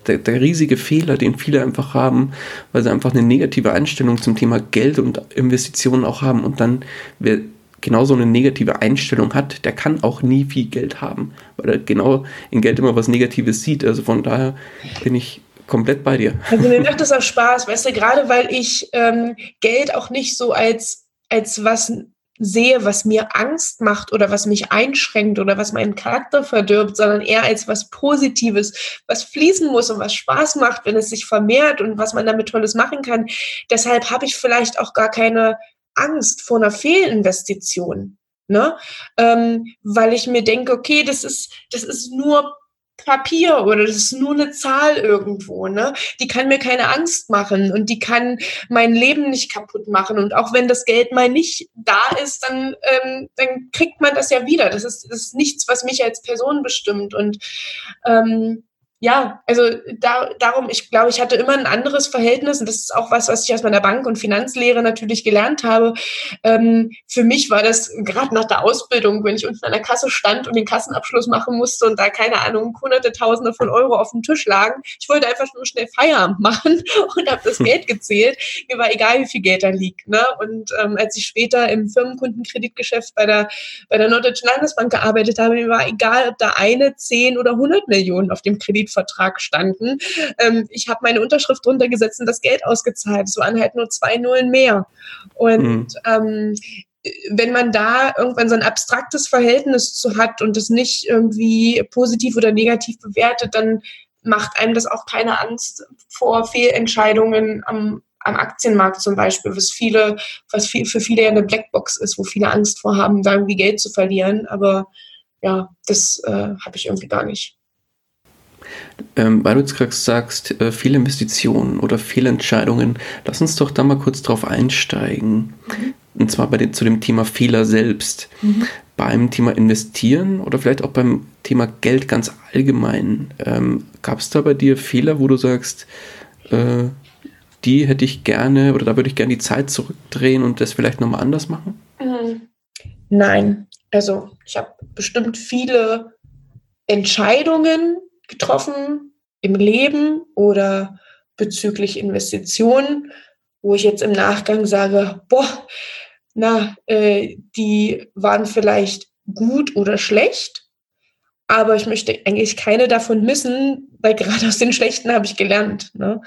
der, der riesige Fehler, den viele einfach haben, weil sie einfach eine negative Einstellung zum Thema Geld und Investitionen auch haben. Und dann, wer genau so eine negative Einstellung hat, der kann auch nie viel Geld haben, weil er genau in Geld immer was Negatives sieht. Also von daher bin ich komplett bei dir. Also mir macht das auch Spaß, weißt du, gerade weil ich ähm, Geld auch nicht so als als was sehe, was mir Angst macht oder was mich einschränkt oder was meinen Charakter verdirbt, sondern eher als was Positives, was fließen muss und was Spaß macht, wenn es sich vermehrt und was man damit Tolles machen kann. Deshalb habe ich vielleicht auch gar keine Angst vor einer Fehlinvestition. Ne? Ähm, weil ich mir denke, okay, das ist, das ist nur Papier oder das ist nur eine Zahl irgendwo, ne? Die kann mir keine Angst machen und die kann mein Leben nicht kaputt machen. Und auch wenn das Geld mal nicht da ist, dann, ähm, dann kriegt man das ja wieder. Das ist, das ist nichts, was mich als Person bestimmt. Und ähm, ja, also da, darum, ich glaube, ich hatte immer ein anderes Verhältnis und das ist auch was, was ich aus meiner Bank- und Finanzlehre natürlich gelernt habe. Ähm, für mich war das gerade nach der Ausbildung, wenn ich unten an der Kasse stand und den Kassenabschluss machen musste und da, keine Ahnung, hunderte, tausende von Euro auf dem Tisch lagen. Ich wollte einfach nur schnell Feierabend machen und habe das Geld gezählt. Mir war egal, wie viel Geld da liegt. Ne? Und ähm, als ich später im Firmenkundenkreditgeschäft bei der, bei der Norddeutschen Landesbank gearbeitet habe, mir war egal, ob da eine, zehn oder hundert Millionen auf dem Kredit Mietvertrag standen. Ähm, ich habe meine Unterschrift drunter gesetzt und das Geld ausgezahlt. Es waren halt nur zwei Nullen mehr. Und mhm. ähm, wenn man da irgendwann so ein abstraktes Verhältnis zu hat und es nicht irgendwie positiv oder negativ bewertet, dann macht einem das auch keine Angst vor Fehlentscheidungen am, am Aktienmarkt zum Beispiel, was viele, was viel, für viele ja eine Blackbox ist, wo viele Angst vor haben, da irgendwie Geld zu verlieren. Aber ja, das äh, habe ich irgendwie gar nicht. Ähm, weil du jetzt gerade sagst, äh, Fehlinvestitionen oder Fehlentscheidungen, lass uns doch da mal kurz drauf einsteigen. Mhm. Und zwar bei den, zu dem Thema Fehler selbst. Mhm. Beim Thema Investieren oder vielleicht auch beim Thema Geld ganz allgemein. Ähm, Gab es da bei dir Fehler, wo du sagst, äh, die hätte ich gerne oder da würde ich gerne die Zeit zurückdrehen und das vielleicht nochmal anders machen? Mhm. Nein, also ich habe bestimmt viele Entscheidungen getroffen im Leben oder bezüglich Investitionen, wo ich jetzt im Nachgang sage, boah, na, äh, die waren vielleicht gut oder schlecht, aber ich möchte eigentlich keine davon missen, weil gerade aus den schlechten habe ich gelernt. Ne?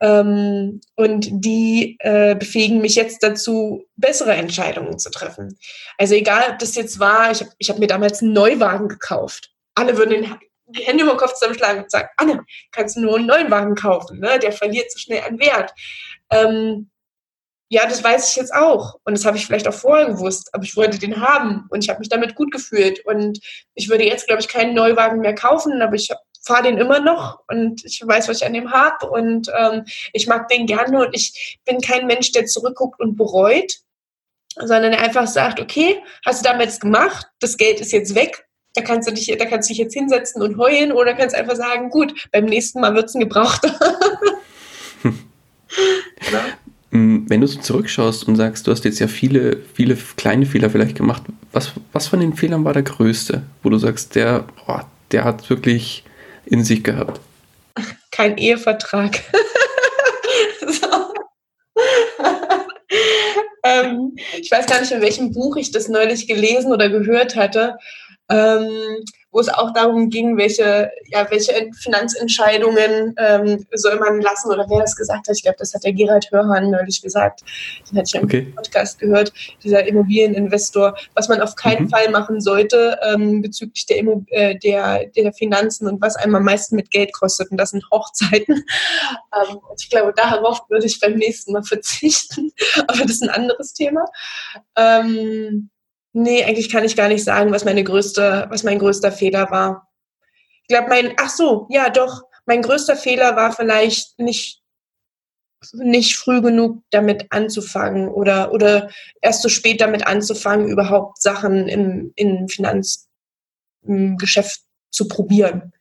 Ähm, und die äh, befähigen mich jetzt dazu, bessere Entscheidungen zu treffen. Also egal, ob das jetzt war, ich habe ich hab mir damals einen Neuwagen gekauft. Alle würden den die Hände über den Kopf zusammenschlagen und sagen, Anne, kannst du nur einen neuen Wagen kaufen, ne? der verliert so schnell an Wert. Ähm, ja, das weiß ich jetzt auch. Und das habe ich vielleicht auch vorher gewusst, aber ich wollte den haben und ich habe mich damit gut gefühlt. Und ich würde jetzt, glaube ich, keinen Neuwagen mehr kaufen, aber ich fahre den immer noch und ich weiß, was ich an dem habe und ähm, ich mag den gerne und ich bin kein Mensch, der zurückguckt und bereut, sondern der einfach sagt, okay, hast du damals gemacht, das Geld ist jetzt weg, da kannst du dich, da kannst du dich jetzt hinsetzen und heulen oder kannst einfach sagen, gut, beim nächsten Mal wird es ein Gebrauchter. Mm, wenn du so zurückschaust und sagst, du hast jetzt ja viele, viele kleine Fehler vielleicht gemacht, was, was von den Fehlern war der größte, wo du sagst, der, oh, der hat wirklich in sich gehabt? Kein Ehevertrag. ähm, ich weiß gar nicht, in welchem Buch ich das neulich gelesen oder gehört hatte, ähm, wo es auch darum ging, welche, ja, welche Finanzentscheidungen ähm, soll man lassen oder wer das gesagt hat. Ich glaube, das hat der Gerald Hörhan neulich gesagt. Den hatte ich im okay. Podcast gehört, dieser Immobilieninvestor, was man auf keinen mhm. Fall machen sollte ähm, bezüglich der, Immo äh, der, der Finanzen und was einem am meisten mit Geld kostet. Und das sind Hochzeiten. ähm, ich glaube, darauf würde ich beim nächsten Mal verzichten. Aber das ist ein anderes Thema. Ähm, nee, eigentlich kann ich gar nicht sagen, was meine größte, was mein größter Fehler war. Ich glaube, mein, ach so, ja, doch, mein größter Fehler war vielleicht nicht, nicht früh genug damit anzufangen oder, oder erst so spät damit anzufangen, überhaupt Sachen im, im Finanzgeschäft zu probieren.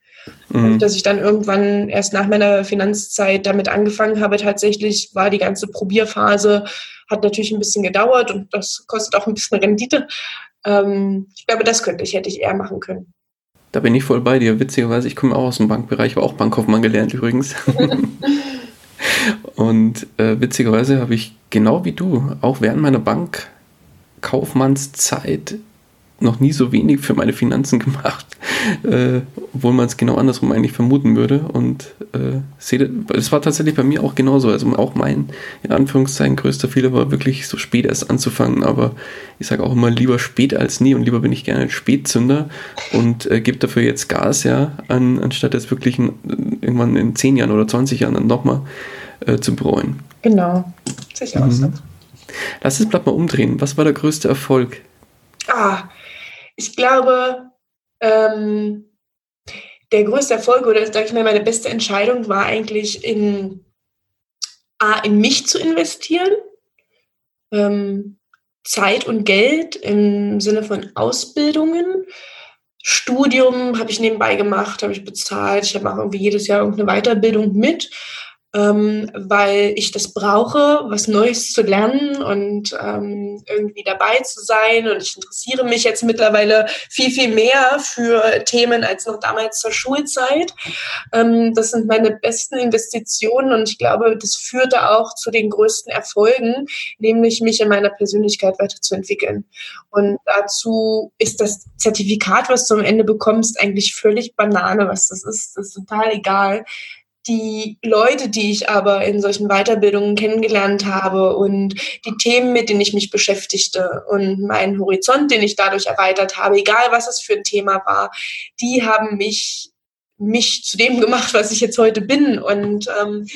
Mhm. Dass ich dann irgendwann erst nach meiner Finanzzeit damit angefangen habe, tatsächlich war die ganze Probierphase, hat natürlich ein bisschen gedauert und das kostet auch ein bisschen Rendite. Ähm, ich glaube, das könnte ich, hätte ich eher machen können. Da bin ich voll bei dir. Witzigerweise, ich komme auch aus dem Bankbereich, war auch Bankkaufmann gelernt übrigens. und äh, witzigerweise habe ich genau wie du auch während meiner Bankkaufmannszeit noch nie so wenig für meine Finanzen gemacht, äh, obwohl man es genau andersrum eigentlich vermuten würde. Und äh, es war tatsächlich bei mir auch genauso. Also auch mein, in Anführungszeichen, größter Fehler war wirklich so spät erst anzufangen. Aber ich sage auch immer lieber spät als nie und lieber bin ich gerne ein Spätzünder und äh, gebe dafür jetzt Gas, ja, an, anstatt jetzt wirklich ein, irgendwann in 10 Jahren oder 20 Jahren dann nochmal äh, zu bereuen. Genau, sicher mhm. Lass das Blatt mal umdrehen. Was war der größte Erfolg? Ah, ich glaube, ähm, der größte Erfolg oder sage ich mal, meine beste Entscheidung war eigentlich in, A, in mich zu investieren, ähm, Zeit und Geld im Sinne von Ausbildungen. Studium habe ich nebenbei gemacht, habe ich bezahlt. Ich mache irgendwie jedes Jahr irgendeine Weiterbildung mit ähm, weil ich das brauche, was Neues zu lernen und ähm, irgendwie dabei zu sein. Und ich interessiere mich jetzt mittlerweile viel, viel mehr für Themen als noch damals zur Schulzeit. Ähm, das sind meine besten Investitionen und ich glaube, das führte auch zu den größten Erfolgen, nämlich mich in meiner Persönlichkeit weiterzuentwickeln. Und dazu ist das Zertifikat, was du am Ende bekommst, eigentlich völlig Banane, was das ist. Das ist total egal die Leute, die ich aber in solchen Weiterbildungen kennengelernt habe und die Themen, mit denen ich mich beschäftigte und meinen Horizont, den ich dadurch erweitert habe, egal was es für ein Thema war, die haben mich, mich zu dem gemacht, was ich jetzt heute bin. Und ähm,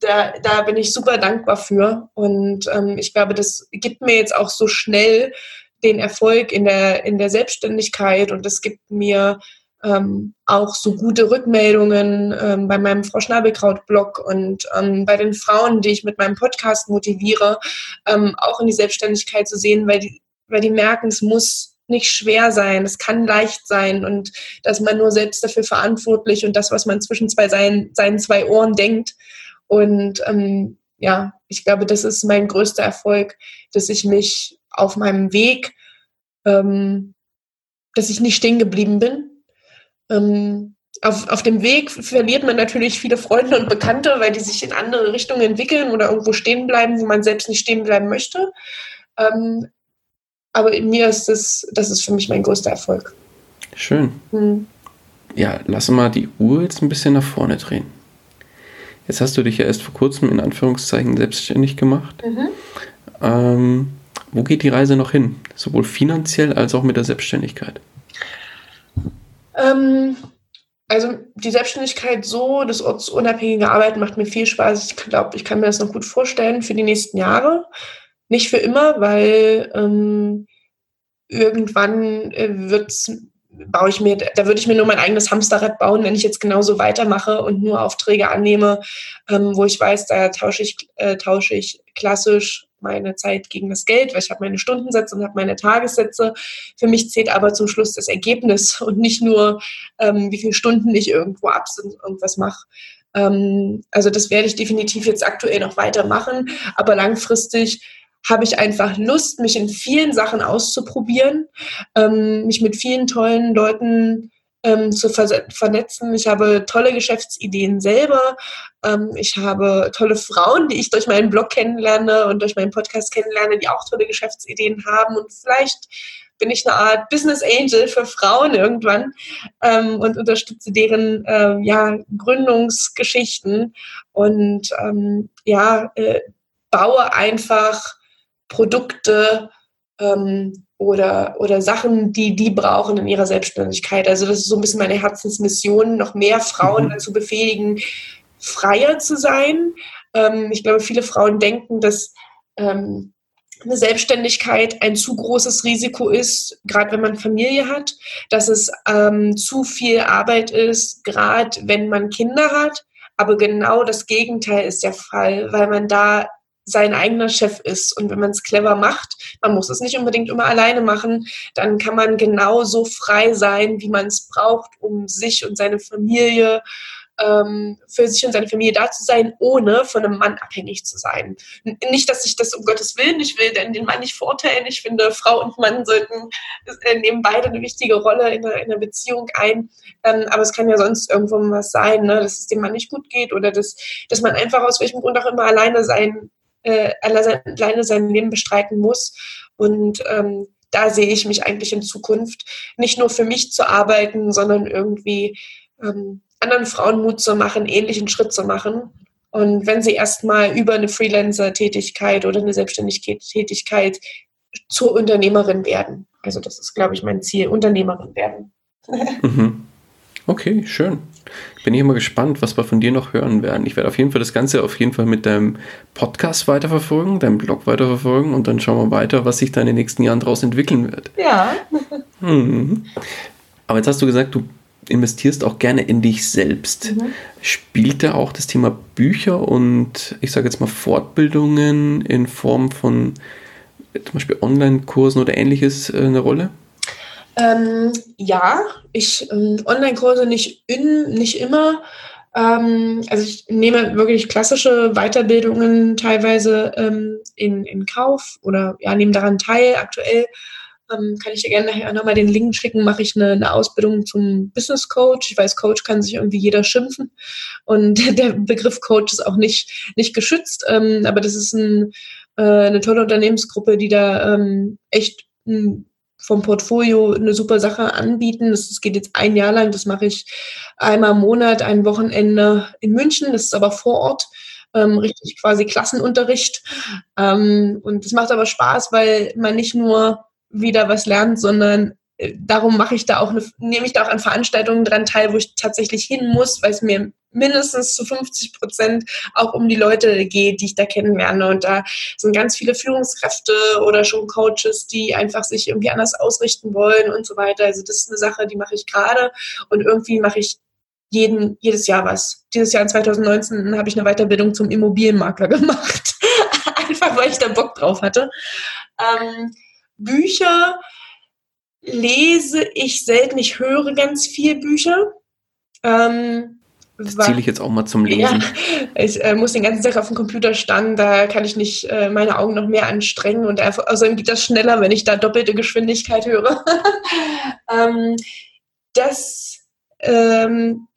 da, da bin ich super dankbar für. Und ähm, ich glaube, das gibt mir jetzt auch so schnell den Erfolg in der, in der Selbstständigkeit und das gibt mir ähm, auch so gute Rückmeldungen ähm, bei meinem Frau Schnabelkraut-Blog und ähm, bei den Frauen, die ich mit meinem Podcast motiviere, ähm, auch in die Selbstständigkeit zu sehen, weil die, weil die merken, es muss nicht schwer sein, es kann leicht sein und dass man nur selbst dafür verantwortlich und das, was man zwischen zwei seinen, seinen zwei Ohren denkt. Und ähm, ja, ich glaube, das ist mein größter Erfolg, dass ich mich auf meinem Weg, ähm, dass ich nicht stehen geblieben bin, ähm, auf, auf dem Weg verliert man natürlich viele Freunde und Bekannte, weil die sich in andere Richtungen entwickeln oder irgendwo stehen bleiben, wo man selbst nicht stehen bleiben möchte. Ähm, aber in mir ist das, das ist für mich mein größter Erfolg. Schön. Hm. Ja, lass mal die Uhr jetzt ein bisschen nach vorne drehen. Jetzt hast du dich ja erst vor kurzem in Anführungszeichen selbstständig gemacht. Mhm. Ähm, wo geht die Reise noch hin? Sowohl finanziell als auch mit der Selbstständigkeit? Ähm, also die Selbstständigkeit so, das ortsunabhängige Arbeiten macht mir viel Spaß. Ich glaube, ich kann mir das noch gut vorstellen für die nächsten Jahre. Nicht für immer, weil ähm, irgendwann äh, wird's baue ich mir, da würde ich mir nur mein eigenes Hamsterrad bauen, wenn ich jetzt genauso weitermache und nur Aufträge annehme, ähm, wo ich weiß, da tausche ich, äh, tausche ich klassisch meine Zeit gegen das Geld, weil ich habe meine Stundensätze und habe meine Tagessätze. Für mich zählt aber zum Schluss das Ergebnis und nicht nur, ähm, wie viele Stunden ich irgendwo ab irgendwas mache. Ähm, also das werde ich definitiv jetzt aktuell noch weitermachen, aber langfristig habe ich einfach Lust, mich in vielen Sachen auszuprobieren, ähm, mich mit vielen tollen Leuten ähm, zu ver vernetzen. Ich habe tolle Geschäftsideen selber. Ähm, ich habe tolle Frauen, die ich durch meinen Blog kennenlerne und durch meinen Podcast kennenlerne, die auch tolle Geschäftsideen haben. Und vielleicht bin ich eine Art Business Angel für Frauen irgendwann ähm, und unterstütze deren ähm, ja, Gründungsgeschichten und ähm, ja, äh, baue einfach Produkte ähm, oder, oder Sachen, die die brauchen in ihrer Selbstständigkeit. Also das ist so ein bisschen meine Herzensmission, noch mehr Frauen mhm. dazu befähigen, freier zu sein. Ähm, ich glaube, viele Frauen denken, dass ähm, eine Selbstständigkeit ein zu großes Risiko ist, gerade wenn man Familie hat, dass es ähm, zu viel Arbeit ist, gerade wenn man Kinder hat. Aber genau das Gegenteil ist der Fall, weil man da sein eigener Chef ist. Und wenn man es clever macht, man muss es nicht unbedingt immer alleine machen, dann kann man genauso frei sein, wie man es braucht, um sich und seine Familie ähm, für sich und seine Familie da zu sein, ohne von einem Mann abhängig zu sein. Nicht, dass ich das um Gottes Willen nicht will, denn den Mann nicht verurteilen. Ich finde, Frau und Mann sollten äh, nehmen beide eine wichtige Rolle in einer, in einer Beziehung ein. Ähm, aber es kann ja sonst irgendwo was sein, ne? dass es dem Mann nicht gut geht oder dass, dass man einfach aus welchem Grund auch immer alleine sein, äh, alleine sein Leben bestreiten muss. Und ähm, da sehe ich mich eigentlich in Zukunft, nicht nur für mich zu arbeiten, sondern irgendwie ähm, anderen Frauen Mut zu machen, ähnlichen Schritt zu machen. Und wenn sie erstmal über eine Freelancer-Tätigkeit oder eine Selbstständigkeit zur Unternehmerin werden. Also das ist, glaube ich, mein Ziel, Unternehmerin werden. Mhm. Okay, schön. Bin ich immer gespannt, was wir von dir noch hören werden. Ich werde auf jeden Fall das Ganze auf jeden Fall mit deinem Podcast weiterverfolgen, deinem Blog weiterverfolgen und dann schauen wir weiter, was sich da in den nächsten Jahren daraus entwickeln wird. Ja. Mhm. Aber jetzt hast du gesagt, du investierst auch gerne in dich selbst. Mhm. Spielt da auch das Thema Bücher und ich sage jetzt mal Fortbildungen in Form von zum Beispiel Online-Kursen oder ähnliches äh, eine Rolle? Ähm, ja, ich ähm, Online-Kurse nicht, in, nicht immer. Ähm, also ich nehme wirklich klassische Weiterbildungen teilweise ähm, in, in Kauf oder ja, nehme daran teil. Aktuell ähm, kann ich dir gerne nachher nochmal den Link schicken, mache ich eine, eine Ausbildung zum Business Coach. Ich weiß, Coach kann sich irgendwie jeder schimpfen und der Begriff Coach ist auch nicht, nicht geschützt, ähm, aber das ist ein, äh, eine tolle Unternehmensgruppe, die da echt ein, vom Portfolio eine super Sache anbieten. Das, das, geht jetzt ein Jahr lang, das mache ich einmal im Monat, ein Wochenende in München, das ist aber vor Ort. Ähm, richtig quasi Klassenunterricht. Ähm, und das macht aber Spaß, weil man nicht nur wieder was lernt, sondern darum mache ich da auch eine, nehme ich da auch an Veranstaltungen dran teil, wo ich tatsächlich hin muss, weil es mir mindestens zu 50 Prozent auch um die Leute geht, die ich da kennenlerne. Und da sind ganz viele Führungskräfte oder schon Coaches, die einfach sich irgendwie anders ausrichten wollen und so weiter. Also das ist eine Sache, die mache ich gerade und irgendwie mache ich jeden, jedes Jahr was. Dieses Jahr in 2019 habe ich eine Weiterbildung zum Immobilienmakler gemacht. einfach weil ich da Bock drauf hatte. Ähm, Bücher lese ich selten. Ich höre ganz viel Bücher. Ähm, das ziele ich jetzt auch mal zum Lesen. Ja, ich äh, muss den ganzen Tag auf dem Computer standen, da kann ich nicht äh, meine Augen noch mehr anstrengen und einfach, außerdem geht das schneller, wenn ich da doppelte Geschwindigkeit höre. ähm, das, ähm,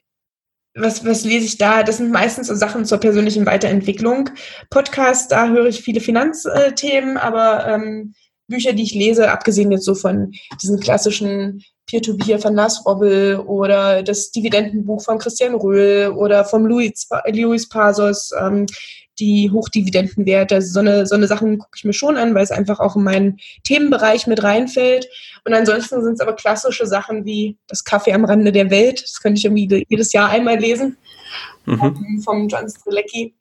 was, was lese ich da? Das sind meistens so Sachen zur persönlichen Weiterentwicklung. Podcasts, da höre ich viele Finanzthemen, aber ähm, Bücher, die ich lese, abgesehen jetzt so von diesen klassischen Peer-to-Peer von Lars Robbel oder das Dividendenbuch von Christian Röhl oder vom Louis, Louis Pasos, ähm, die Hochdividendenwerte. Also so eine, so eine Sachen gucke ich mir schon an, weil es einfach auch in meinen Themenbereich mit reinfällt. Und ansonsten sind es aber klassische Sachen wie das Kaffee am Rande der Welt. Das könnte ich irgendwie jedes Jahr einmal lesen. Mhm. Vom John Strelecki.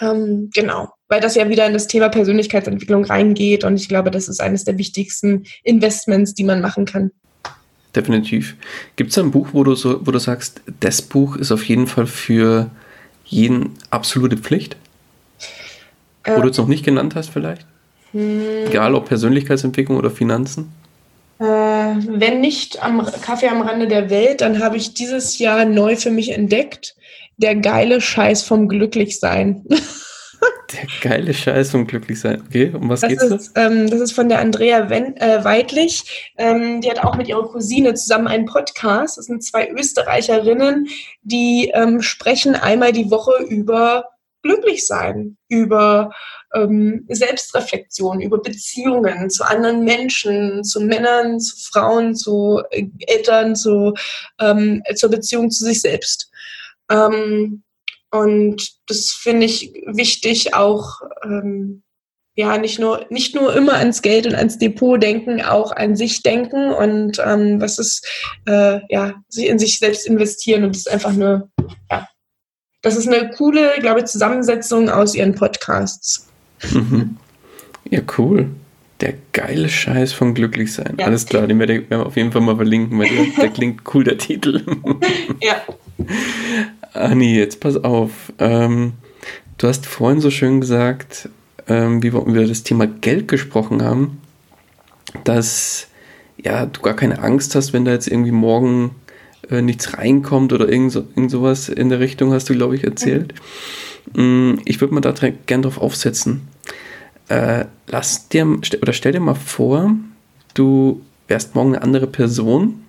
Ähm, genau, weil das ja wieder in das Thema Persönlichkeitsentwicklung reingeht und ich glaube, das ist eines der wichtigsten Investments, die man machen kann. Definitiv. Gibt es ein Buch, wo du so, wo du sagst, das Buch ist auf jeden Fall für jeden absolute Pflicht? Wo du es noch nicht genannt hast, vielleicht? Hm. Egal ob Persönlichkeitsentwicklung oder Finanzen? Äh, wenn nicht am Kaffee am Rande der Welt, dann habe ich dieses Jahr neu für mich entdeckt der geile Scheiß vom Glücklichsein. Der geile Scheiß vom Glücklichsein. Okay, um was das geht's ist, da? Ähm, das ist von der Andrea Wen äh, Weidlich. Ähm, die hat auch mit ihrer Cousine zusammen einen Podcast. Das sind zwei Österreicherinnen, die ähm, sprechen einmal die Woche über glücklich sein, über ähm, Selbstreflexion, über Beziehungen zu anderen Menschen, zu Männern, zu Frauen, zu äh, Eltern, zu, ähm, zur Beziehung zu sich selbst. Ähm, und das finde ich wichtig, auch ähm, ja nicht nur nicht nur immer ans Geld und ans Depot denken, auch an sich denken und ähm, was ist äh, ja in sich selbst investieren und das ist einfach eine ja das ist eine coole, glaube ich, Zusammensetzung aus ihren Podcasts. Mhm. Ja, cool. Der geile Scheiß von Glücklichsein. Ja. Alles klar, den werden wir auf jeden Fall mal verlinken, weil der, der klingt cool, der Titel. ja. Anni, jetzt pass auf. Ähm, du hast vorhin so schön gesagt, ähm, wie wir über das Thema Geld gesprochen haben, dass ja, du gar keine Angst hast, wenn da jetzt irgendwie morgen äh, nichts reinkommt oder irgend, so, irgend sowas in der Richtung, hast du, glaube ich, erzählt. Mhm. Ich würde mal da gerne drauf aufsetzen. Äh, lass dir oder stell dir mal vor, du wärst morgen eine andere Person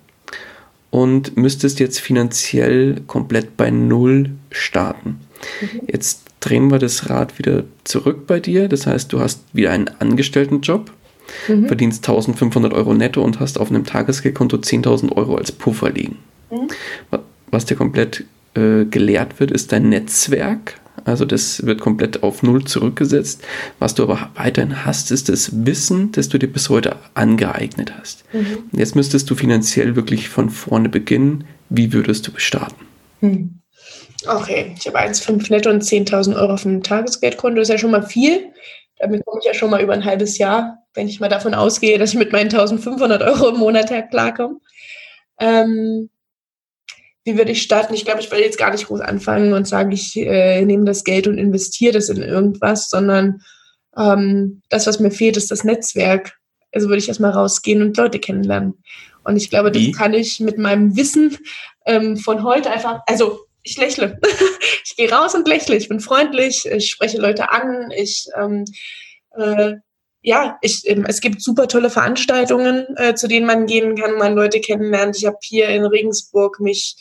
und müsstest jetzt finanziell komplett bei Null starten. Mhm. Jetzt drehen wir das Rad wieder zurück bei dir. Das heißt, du hast wieder einen Angestelltenjob, mhm. verdienst 1500 Euro netto und hast auf einem Tagesgeldkonto 10.000 Euro als Puffer liegen. Mhm. Was dir komplett äh, gelehrt wird, ist dein Netzwerk. Also das wird komplett auf Null zurückgesetzt. Was du aber weiterhin hast, ist das Wissen, das du dir bis heute angeeignet hast. Mhm. Jetzt müsstest du finanziell wirklich von vorne beginnen. Wie würdest du starten? Mhm. Okay, ich habe 1,5 netto und 10.000 Euro auf dem Tagesgeldkonto. Das ist ja schon mal viel. Damit komme ich ja schon mal über ein halbes Jahr, wenn ich mal davon ausgehe, dass ich mit meinen 1.500 Euro im Monat klarkomme. Ähm, wie würde ich starten? Ich glaube, ich will jetzt gar nicht groß anfangen und sagen, ich äh, nehme das Geld und investiere das in irgendwas, sondern ähm, das, was mir fehlt, ist das Netzwerk. Also würde ich erstmal rausgehen und Leute kennenlernen. Und ich glaube, Wie? das kann ich mit meinem Wissen ähm, von heute einfach, also ich lächle. ich gehe raus und lächle. Ich bin freundlich, ich spreche Leute an, ich ähm, äh, ja, ich, ähm, es gibt super tolle Veranstaltungen, äh, zu denen man gehen kann, man Leute kennenlernt. Ich habe hier in Regensburg mich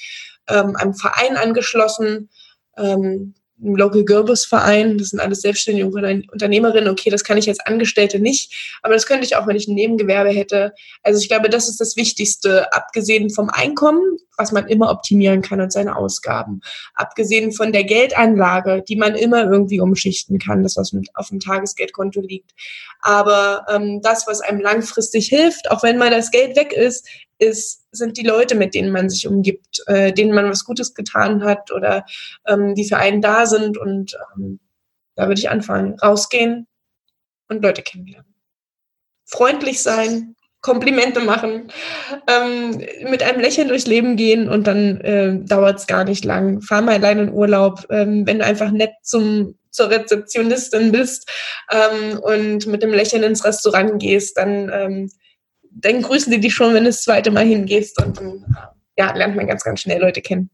ähm, einem Verein angeschlossen, ähm, im Local Gerbus Verein. Das sind alles selbstständige Unternehmerinnen. Okay, das kann ich als Angestellte nicht, aber das könnte ich auch, wenn ich ein Nebengewerbe hätte. Also ich glaube, das ist das Wichtigste, abgesehen vom Einkommen, was man immer optimieren kann und seine Ausgaben. Abgesehen von der Geldanlage, die man immer irgendwie umschichten kann, das was auf dem Tagesgeldkonto liegt. Aber ähm, das, was einem langfristig hilft, auch wenn mal das Geld weg ist, ist, sind die Leute, mit denen man sich umgibt, äh, denen man was Gutes getan hat oder ähm, die für einen da sind. Und ähm, da würde ich anfangen. Rausgehen und Leute kennenlernen. Freundlich sein, Komplimente machen, ähm, mit einem Lächeln durchs Leben gehen und dann äh, dauert es gar nicht lang. Fahr mal allein in Urlaub, ähm, wenn du einfach nett zum, zur Rezeptionistin bist ähm, und mit dem Lächeln ins Restaurant gehst, dann ähm, dann grüßen die dich schon, wenn du das zweite Mal hingehst und dann ja, lernt man ganz, ganz schnell Leute kennen.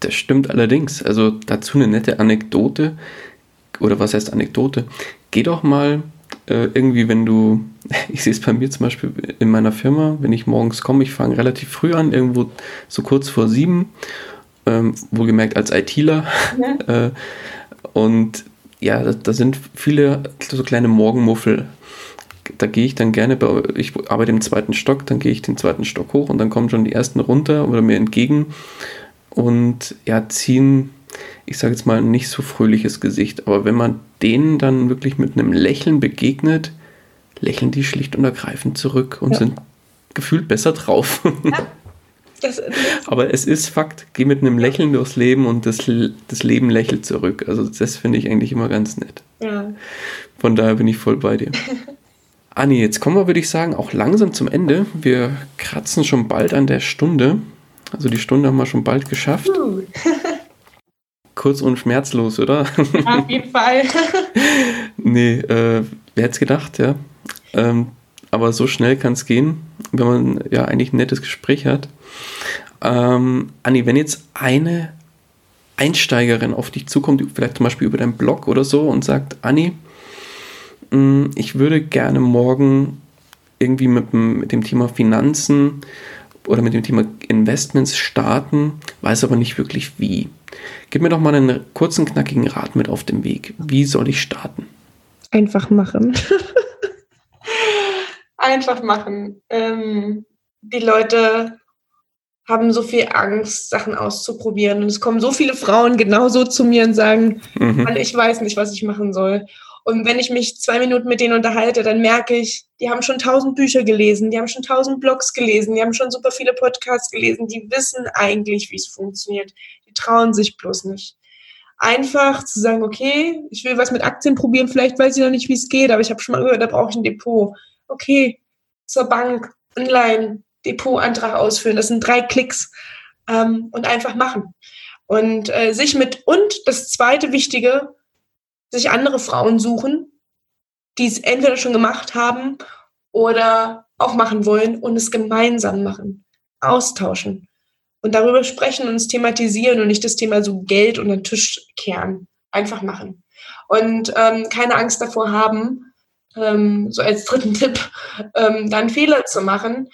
Das stimmt allerdings. Also dazu eine nette Anekdote. Oder was heißt Anekdote? Geh doch mal äh, irgendwie, wenn du, ich sehe es bei mir zum Beispiel in meiner Firma, wenn ich morgens komme, ich fange relativ früh an, irgendwo so kurz vor sieben, ähm, wohlgemerkt als ITler. Ja. äh, und ja, da, da, sind viele so kleine Morgenmuffel da gehe ich dann gerne, bei, ich arbeite im zweiten Stock, dann gehe ich den zweiten Stock hoch und dann kommen schon die ersten runter oder mir entgegen und ja, ziehen, ich sage jetzt mal, ein nicht so fröhliches Gesicht. Aber wenn man denen dann wirklich mit einem Lächeln begegnet, lächeln die schlicht und ergreifend zurück und ja. sind gefühlt besser drauf. Ja. Das, das Aber es ist Fakt, geh mit einem Lächeln durchs Leben und das, das Leben lächelt zurück. Also das finde ich eigentlich immer ganz nett. Ja. Von daher bin ich voll bei dir. Anni, jetzt kommen wir, würde ich sagen, auch langsam zum Ende. Wir kratzen schon bald an der Stunde. Also die Stunde haben wir schon bald geschafft. Uh. Kurz und schmerzlos, oder? Auf jeden Fall. nee, äh, wer hätte es gedacht, ja. Ähm, aber so schnell kann es gehen, wenn man ja eigentlich ein nettes Gespräch hat. Ähm, Anni, wenn jetzt eine Einsteigerin auf dich zukommt, vielleicht zum Beispiel über deinen Blog oder so und sagt, Anni, ich würde gerne morgen irgendwie mit, mit dem Thema Finanzen oder mit dem Thema Investments starten, weiß aber nicht wirklich wie. Gib mir doch mal einen kurzen, knackigen Rat mit auf dem Weg. Wie soll ich starten? Einfach machen. Einfach machen. Ähm, die Leute haben so viel Angst, Sachen auszuprobieren. Und es kommen so viele Frauen genauso zu mir und sagen, mhm. ich weiß nicht, was ich machen soll. Und wenn ich mich zwei Minuten mit denen unterhalte, dann merke ich, die haben schon tausend Bücher gelesen, die haben schon tausend Blogs gelesen, die haben schon super viele Podcasts gelesen, die wissen eigentlich, wie es funktioniert. Die trauen sich bloß nicht. Einfach zu sagen, okay, ich will was mit Aktien probieren, vielleicht weiß ich noch nicht, wie es geht, aber ich habe schon mal gehört, da brauche ich ein Depot. Okay, zur Bank, online, Depotantrag ausfüllen. Das sind drei Klicks ähm, und einfach machen. Und äh, sich mit, und das zweite Wichtige, sich andere Frauen suchen, die es entweder schon gemacht haben oder auch machen wollen und es gemeinsam machen, austauschen und darüber sprechen und es thematisieren und nicht das Thema so Geld unter den Tisch kehren. Einfach machen. Und ähm, keine Angst davor haben, ähm, so als dritten Tipp, ähm, dann Fehler zu machen,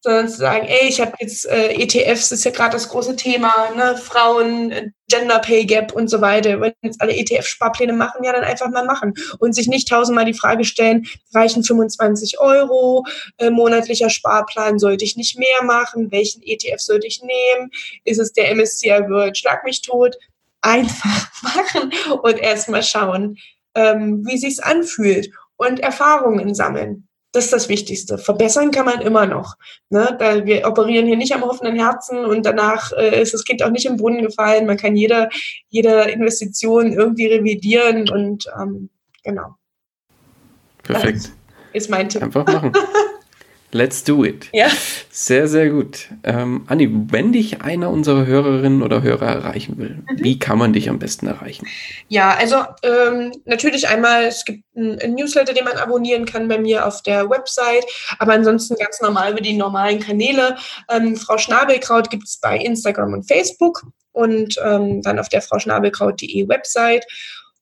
sondern zu sagen, ey, ich habe jetzt äh, ETFs, ist ja gerade das große Thema, ne? Frauen, äh, Gender Pay Gap und so weiter. Wenn jetzt alle ETF-Sparpläne machen, ja, dann einfach mal machen und sich nicht tausendmal die Frage stellen, reichen 25 Euro, äh, monatlicher Sparplan, sollte ich nicht mehr machen, welchen ETF sollte ich nehmen, ist es der MSCI World, schlag mich tot, einfach machen und erstmal schauen, ähm, wie sich's anfühlt und Erfahrungen sammeln. Das ist das Wichtigste. Verbessern kann man immer noch. Ne? Da wir operieren hier nicht am offenen Herzen und danach äh, ist das Kind auch nicht im Brunnen gefallen. Man kann jede, jede Investition irgendwie revidieren und ähm, genau. Perfekt. Das ist mein Tipp. Einfach machen. Let's do it. Ja. Sehr, sehr gut. Ähm, Anni, wenn dich einer unserer Hörerinnen oder Hörer erreichen will, mhm. wie kann man dich am besten erreichen? Ja, also ähm, natürlich einmal, es gibt ein Newsletter, den man abonnieren kann bei mir auf der Website, aber ansonsten ganz normal über die normalen Kanäle. Ähm, Frau Schnabelkraut gibt es bei Instagram und Facebook und ähm, dann auf der frauschnabelkraut.de Website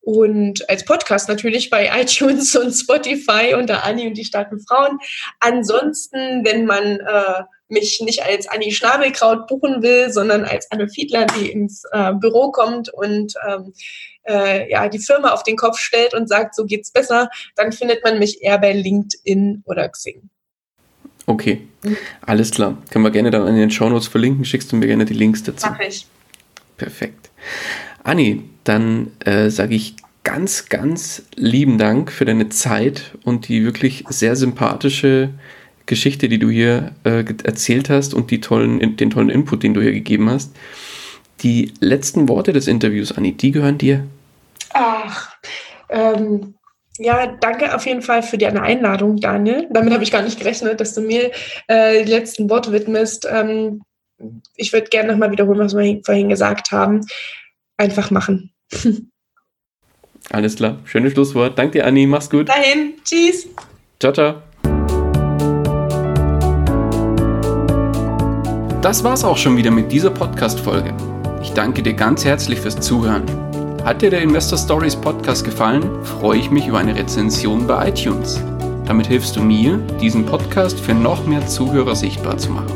und als Podcast natürlich bei iTunes und Spotify unter Anni und die starken Frauen. Ansonsten, wenn man äh, mich nicht als Anni Schnabelkraut buchen will, sondern als Anne Fiedler, die ins äh, Büro kommt und ähm, äh, ja, die Firma auf den Kopf stellt und sagt, so geht's besser, dann findet man mich eher bei LinkedIn oder Xing. Okay, alles klar. Können wir gerne dann in den Shownotes verlinken. Schickst du mir gerne die Links dazu. Mach ich. Perfekt. Anni, dann äh, sage ich ganz, ganz lieben Dank für deine Zeit und die wirklich sehr sympathische Geschichte, die du hier äh, erzählt hast und die tollen, den tollen Input, den du hier gegeben hast. Die letzten Worte des Interviews, Anni, die gehören dir. Ach, ähm, ja, danke auf jeden Fall für deine Einladung, Daniel. Damit habe ich gar nicht gerechnet, dass du mir äh, die letzten Worte widmest. Ähm, ich würde gerne nochmal wiederholen, was wir vorhin gesagt haben einfach machen. Alles klar. Schönes Schlusswort. Danke dir, Anni. Mach's gut. Dahin. Tschüss. Ciao, ciao. Das war's auch schon wieder mit dieser Podcast-Folge. Ich danke dir ganz herzlich fürs Zuhören. Hat dir der Investor Stories Podcast gefallen, freue ich mich über eine Rezension bei iTunes. Damit hilfst du mir, diesen Podcast für noch mehr Zuhörer sichtbar zu machen.